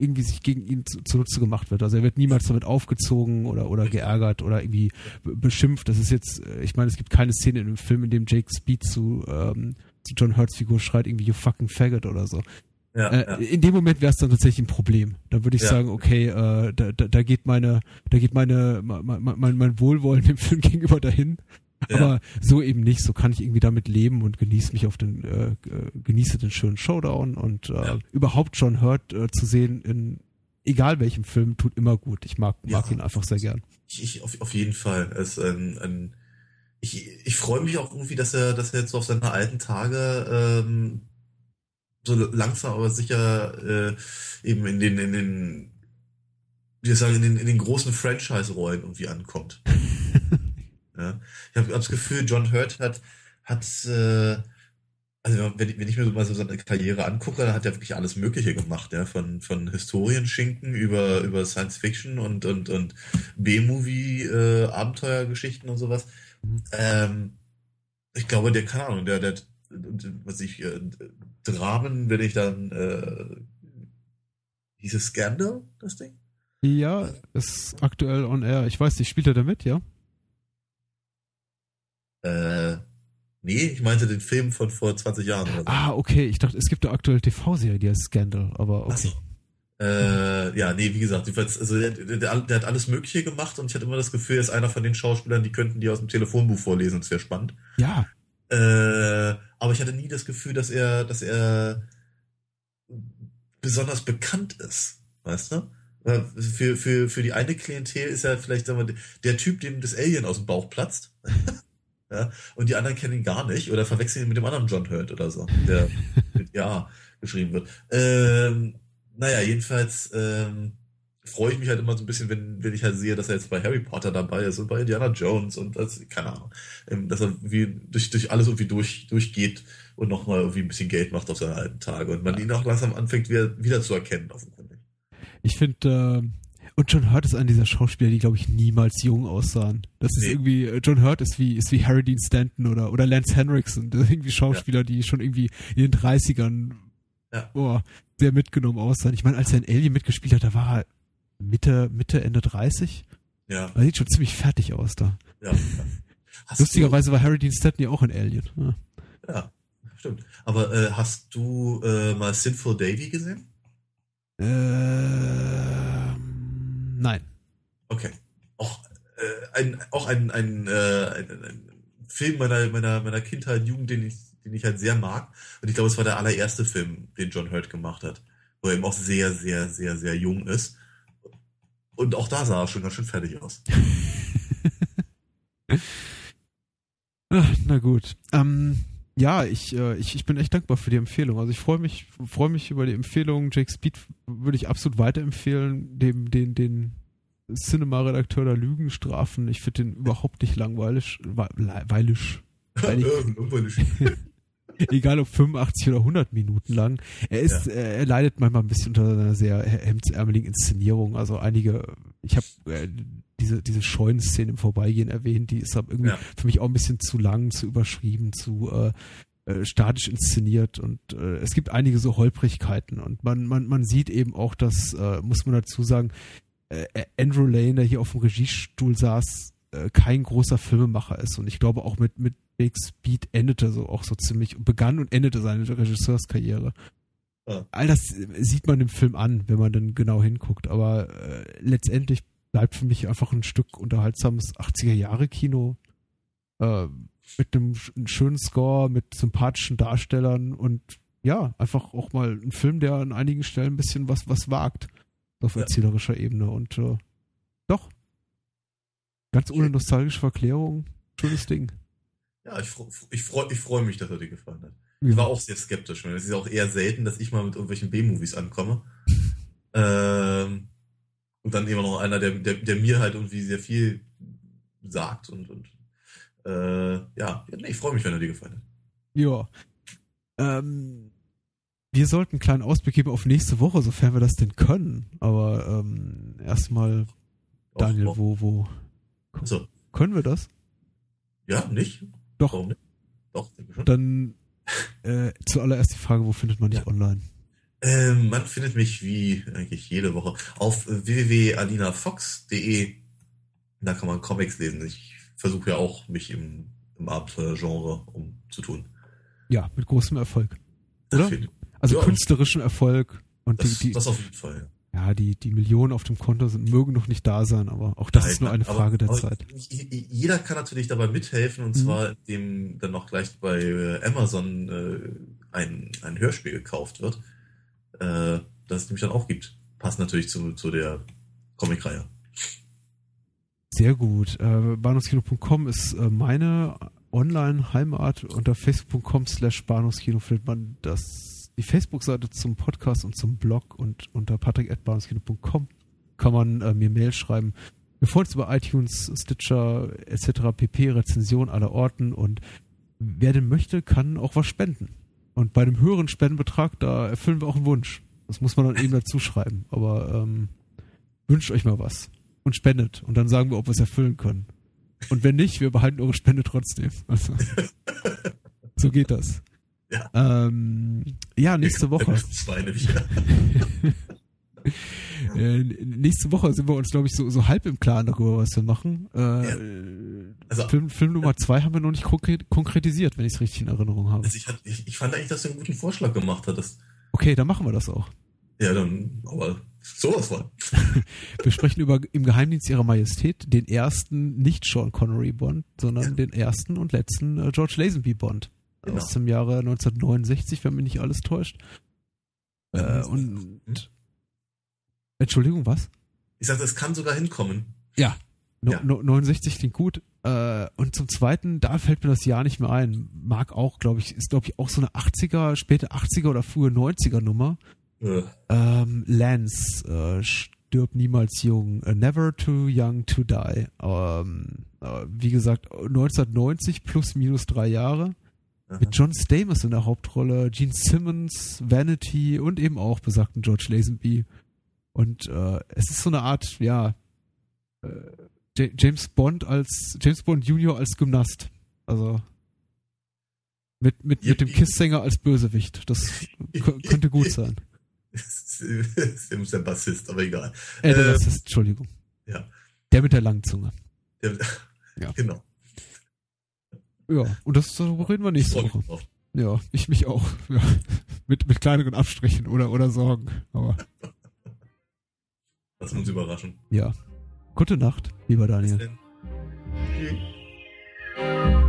irgendwie sich gegen ihn zu, zunutze gemacht wird. Also er wird niemals damit aufgezogen oder oder geärgert oder irgendwie beschimpft. Das ist jetzt, äh, ich meine, es gibt keine Szene in dem Film, in dem Jake Speed zu, ähm, zu John Hurts Figur schreit irgendwie you fucking faggot oder so. Ja, äh, ja. In dem Moment wäre es dann tatsächlich ein Problem. Da würde ich ja. sagen, okay, äh, da, da, da geht meine, da geht meine, mein, mein, mein Wohlwollen dem Film gegenüber dahin. Ja. Aber so eben nicht. So kann ich irgendwie damit leben und genieße mich auf den, äh, genieße den schönen Showdown und äh, ja. überhaupt schon hört äh, zu sehen in egal welchem Film tut immer gut. Ich mag, mag ja. ihn einfach sehr gern. Ich, ich auf, auf jeden Fall. Es ein, ein ich, ich freue mich auch irgendwie, dass er, dass er jetzt auf seine alten Tage ähm, so langsam aber sicher äh, eben in den, in den, wie sagen, in den, in den großen Franchise-Rollen irgendwie ankommt. Ja. Ich habe hab das Gefühl, John Hurt hat, hat äh, also wenn ich, wenn ich mir so mal so seine Karriere angucke, dann hat er wirklich alles Mögliche gemacht, ja, von, von Historienschinken über, über Science Fiction und, und, und B-Movie, äh, Abenteuergeschichten und sowas. Mhm. Ähm, ich glaube, der, keine Ahnung, der, der, was ich, äh, Dramen, wenn ich dann, äh, hieß es Scandal, das Ding? Ja, ist aktuell on air. Ich weiß nicht, spielt er damit, ja? Äh, nee, ich meinte den Film von vor 20 Jahren. Oder so. Ah, okay. Ich dachte, es gibt eine aktuelle TV-Serie, die heißt Scandal, aber okay. So. Äh, ja, nee, wie gesagt, also der, der, der, hat alles Mögliche gemacht und ich hatte immer das Gefühl, er ist einer von den Schauspielern, die könnten die aus dem Telefonbuch vorlesen, das wäre spannend. Ja. Äh, aber ich hatte nie das Gefühl, dass er, dass er besonders bekannt ist, weißt du? Für, für, für die eine Klientel ist er vielleicht, sagen wir, der Typ, dem das Alien aus dem Bauch platzt. Ja, und die anderen kennen ihn gar nicht oder verwechseln ihn mit dem anderen John Hurt oder so, der mit Ja geschrieben wird. Ähm, naja, jedenfalls ähm, freue ich mich halt immer so ein bisschen, wenn, wenn ich halt sehe, dass er jetzt bei Harry Potter dabei ist und bei Indiana Jones und das, keine Ahnung, ähm, dass er wie durch, durch alles irgendwie durch, durchgeht und nochmal irgendwie ein bisschen Geld macht auf seine alten Tage und man ihn auch langsam anfängt wieder, wieder zu erkennen, offenkundig. Ich finde, äh, und John Hurt ist einer dieser Schauspieler, die, glaube ich, niemals jung aussahen. Das ist nee. irgendwie, äh, John Hurt ist wie, ist wie Harry Dean Stanton oder, oder Lance Henriksen. Das sind irgendwie Schauspieler, ja. die schon irgendwie in den 30ern ja. boah, sehr mitgenommen aussahen. Ich meine, als er in Alien mitgespielt hat, da war er Mitte, Mitte, Ende 30. Ja. Er sieht schon ziemlich fertig aus da. Ja. Lustigerweise war Harry Dean Stanton ja auch in Alien. Ja, ja stimmt. Aber äh, hast du äh, mal Sinful Davy gesehen? Äh, nein. Okay. Auch, äh, ein, auch ein, ein, äh, ein, ein, Film meiner, meiner, meiner Kindheit, Jugend, den ich, den ich halt sehr mag. Und ich glaube, es war der allererste Film, den John Hurt gemacht hat. Wo er eben auch sehr, sehr, sehr, sehr jung ist. Und auch da sah er schon ganz schön fertig aus. Ach, na gut. Ähm, ja, ich, äh, ich, ich bin echt dankbar für die Empfehlung. Also ich freue mich, freue mich über die Empfehlung. Jake Speed würde ich absolut weiterempfehlen, dem, den, den Cinema-Redakteur der Lügenstrafen. Ich finde den überhaupt nicht langweilig. Weilisch. Weilig. Egal ob 85 oder 100 Minuten lang. Er ist, ja. er, er leidet manchmal ein bisschen unter einer sehr hemdsärmeligen Inszenierung. Also einige, ich habe äh, diese, diese Scheunenszene im Vorbeigehen erwähnt, die ist aber irgendwie ja. für mich auch ein bisschen zu lang, zu überschrieben, zu äh, äh, statisch inszeniert und äh, es gibt einige so Holprigkeiten und man, man, man sieht eben auch, dass, äh, muss man dazu sagen, äh, Andrew Lane, der hier auf dem Regiestuhl saß, äh, kein großer Filmemacher ist und ich glaube auch mit, mit Big Speed endete so auch so ziemlich, begann und endete seine Regisseurskarriere. Ja. All das sieht man im Film an, wenn man dann genau hinguckt, aber äh, letztendlich bleibt für mich einfach ein Stück unterhaltsames 80er-Jahre-Kino äh, mit einem, einem schönen Score, mit sympathischen Darstellern und ja, einfach auch mal ein Film, der an einigen Stellen ein bisschen was, was wagt auf ja. erzählerischer Ebene und äh, doch. Ganz ohne nostalgische Verklärung, schönes Ding. Ja, ich, ich freue ich freu mich, dass er dir gefallen hat. Ich war auch sehr skeptisch, es ist auch eher selten, dass ich mal mit irgendwelchen B-Movies ankomme. Ähm, und dann immer noch einer, der, der, der mir halt irgendwie sehr viel sagt und, und äh, ja, ich freue mich, wenn er dir gefallen hat. Ja. Ähm, wir sollten einen kleinen Ausblick geben auf nächste Woche, sofern wir das denn können. Aber ähm, erstmal, Daniel, wo, wo so. können wir das? Ja, nicht? Doch. Warum nicht? Doch, denke schon. Dann äh, zuallererst die Frage, wo findet man dich ja. online? Ähm, man findet mich wie eigentlich jede Woche auf www.alinafox.de. Da kann man Comics lesen. Ich versuche ja auch, mich im, im Abenteuergenre umzutun. Ja, mit großem Erfolg. Oder? Also ja. künstlerischen Erfolg. Und das, die, die, das auf jeden Fall. Ja, die, die Millionen auf dem Konto sind, mögen noch nicht da sein, aber auch das Nein, ist nur eine Frage der Zeit. Jeder kann natürlich dabei mithelfen und mhm. zwar, indem dann noch gleich bei äh, Amazon äh, ein, ein Hörspiel gekauft wird äh, das es nämlich dann auch gibt. Passt natürlich zu, zu der Comicreihe. Sehr gut. Äh, Bahnhofskino.com ist äh, meine Online-Heimat. Unter facebook.com slash Bahnhofskino findet man das, die Facebook-Seite zum Podcast und zum Blog und unter patrick.bahnhofskino.com kann man äh, mir Mail schreiben. Wir freuen uns über iTunes, Stitcher etc. pp. Rezension aller Orten und wer denn möchte, kann auch was spenden. Und bei dem höheren Spendenbetrag, da erfüllen wir auch einen Wunsch. Das muss man dann eben dazu schreiben. Aber ähm, wünscht euch mal was und spendet. Und dann sagen wir, ob wir es erfüllen können. Und wenn nicht, wir behalten eure Spende trotzdem. Also, so geht das. Ja, ähm, ja nächste Woche. äh, nächste Woche sind wir uns, glaube ich, so, so halb im Klaren darüber, was wir machen. Äh, ja. also, Film, Film Nummer zwei haben wir noch nicht konkretisiert, wenn ich es richtig in Erinnerung habe. Also ich, hat, ich, ich, fand eigentlich, dass du einen guten Vorschlag gemacht hattest. Okay, dann machen wir das auch. Ja, dann, aber sowas von. wir sprechen über Im Geheimdienst ihrer Majestät, den ersten nicht Sean Connery Bond, sondern ja. den ersten und letzten äh, George Lazenby Bond. Genau. Aus dem Jahre 1969, wenn mich nicht alles täuscht. Äh, und Entschuldigung, was? Ich sagte, es kann sogar hinkommen. Ja. No, ja. No, 69 klingt gut. Äh, und zum zweiten, da fällt mir das Jahr nicht mehr ein. Mag auch, glaube ich, ist glaube ich auch so eine 80er, späte 80er oder frühe 90er Nummer. Äh, Ähm, Lance äh, stirbt niemals jung. Äh, never too young to die. Ähm, äh, wie gesagt, 1990 plus minus drei Jahre. Aha. Mit John Stamos in der Hauptrolle, Gene Simmons, Vanity und eben auch besagten George Lazenby. Und äh, es ist so eine Art, ja, äh, James Bond als James Bond Junior als Gymnast. Also mit, mit, mit dem. Kiss-Sänger als Bösewicht. Das könnte gut sein. Sims der Bassist, aber egal. Äh, der Äh, Bassist, Entschuldigung. ja. Der mit der langen Zunge. Der, Ja. Genau. Ja, und das darüber reden wir nächste Woche. Ja, ich mich auch. Ja. Mit, mit kleineren Abstrichen oder, oder Sorgen. Aber Lass uns überraschen. ja. Gute Nacht, lieber Bis Daniel. denn. Tschüss.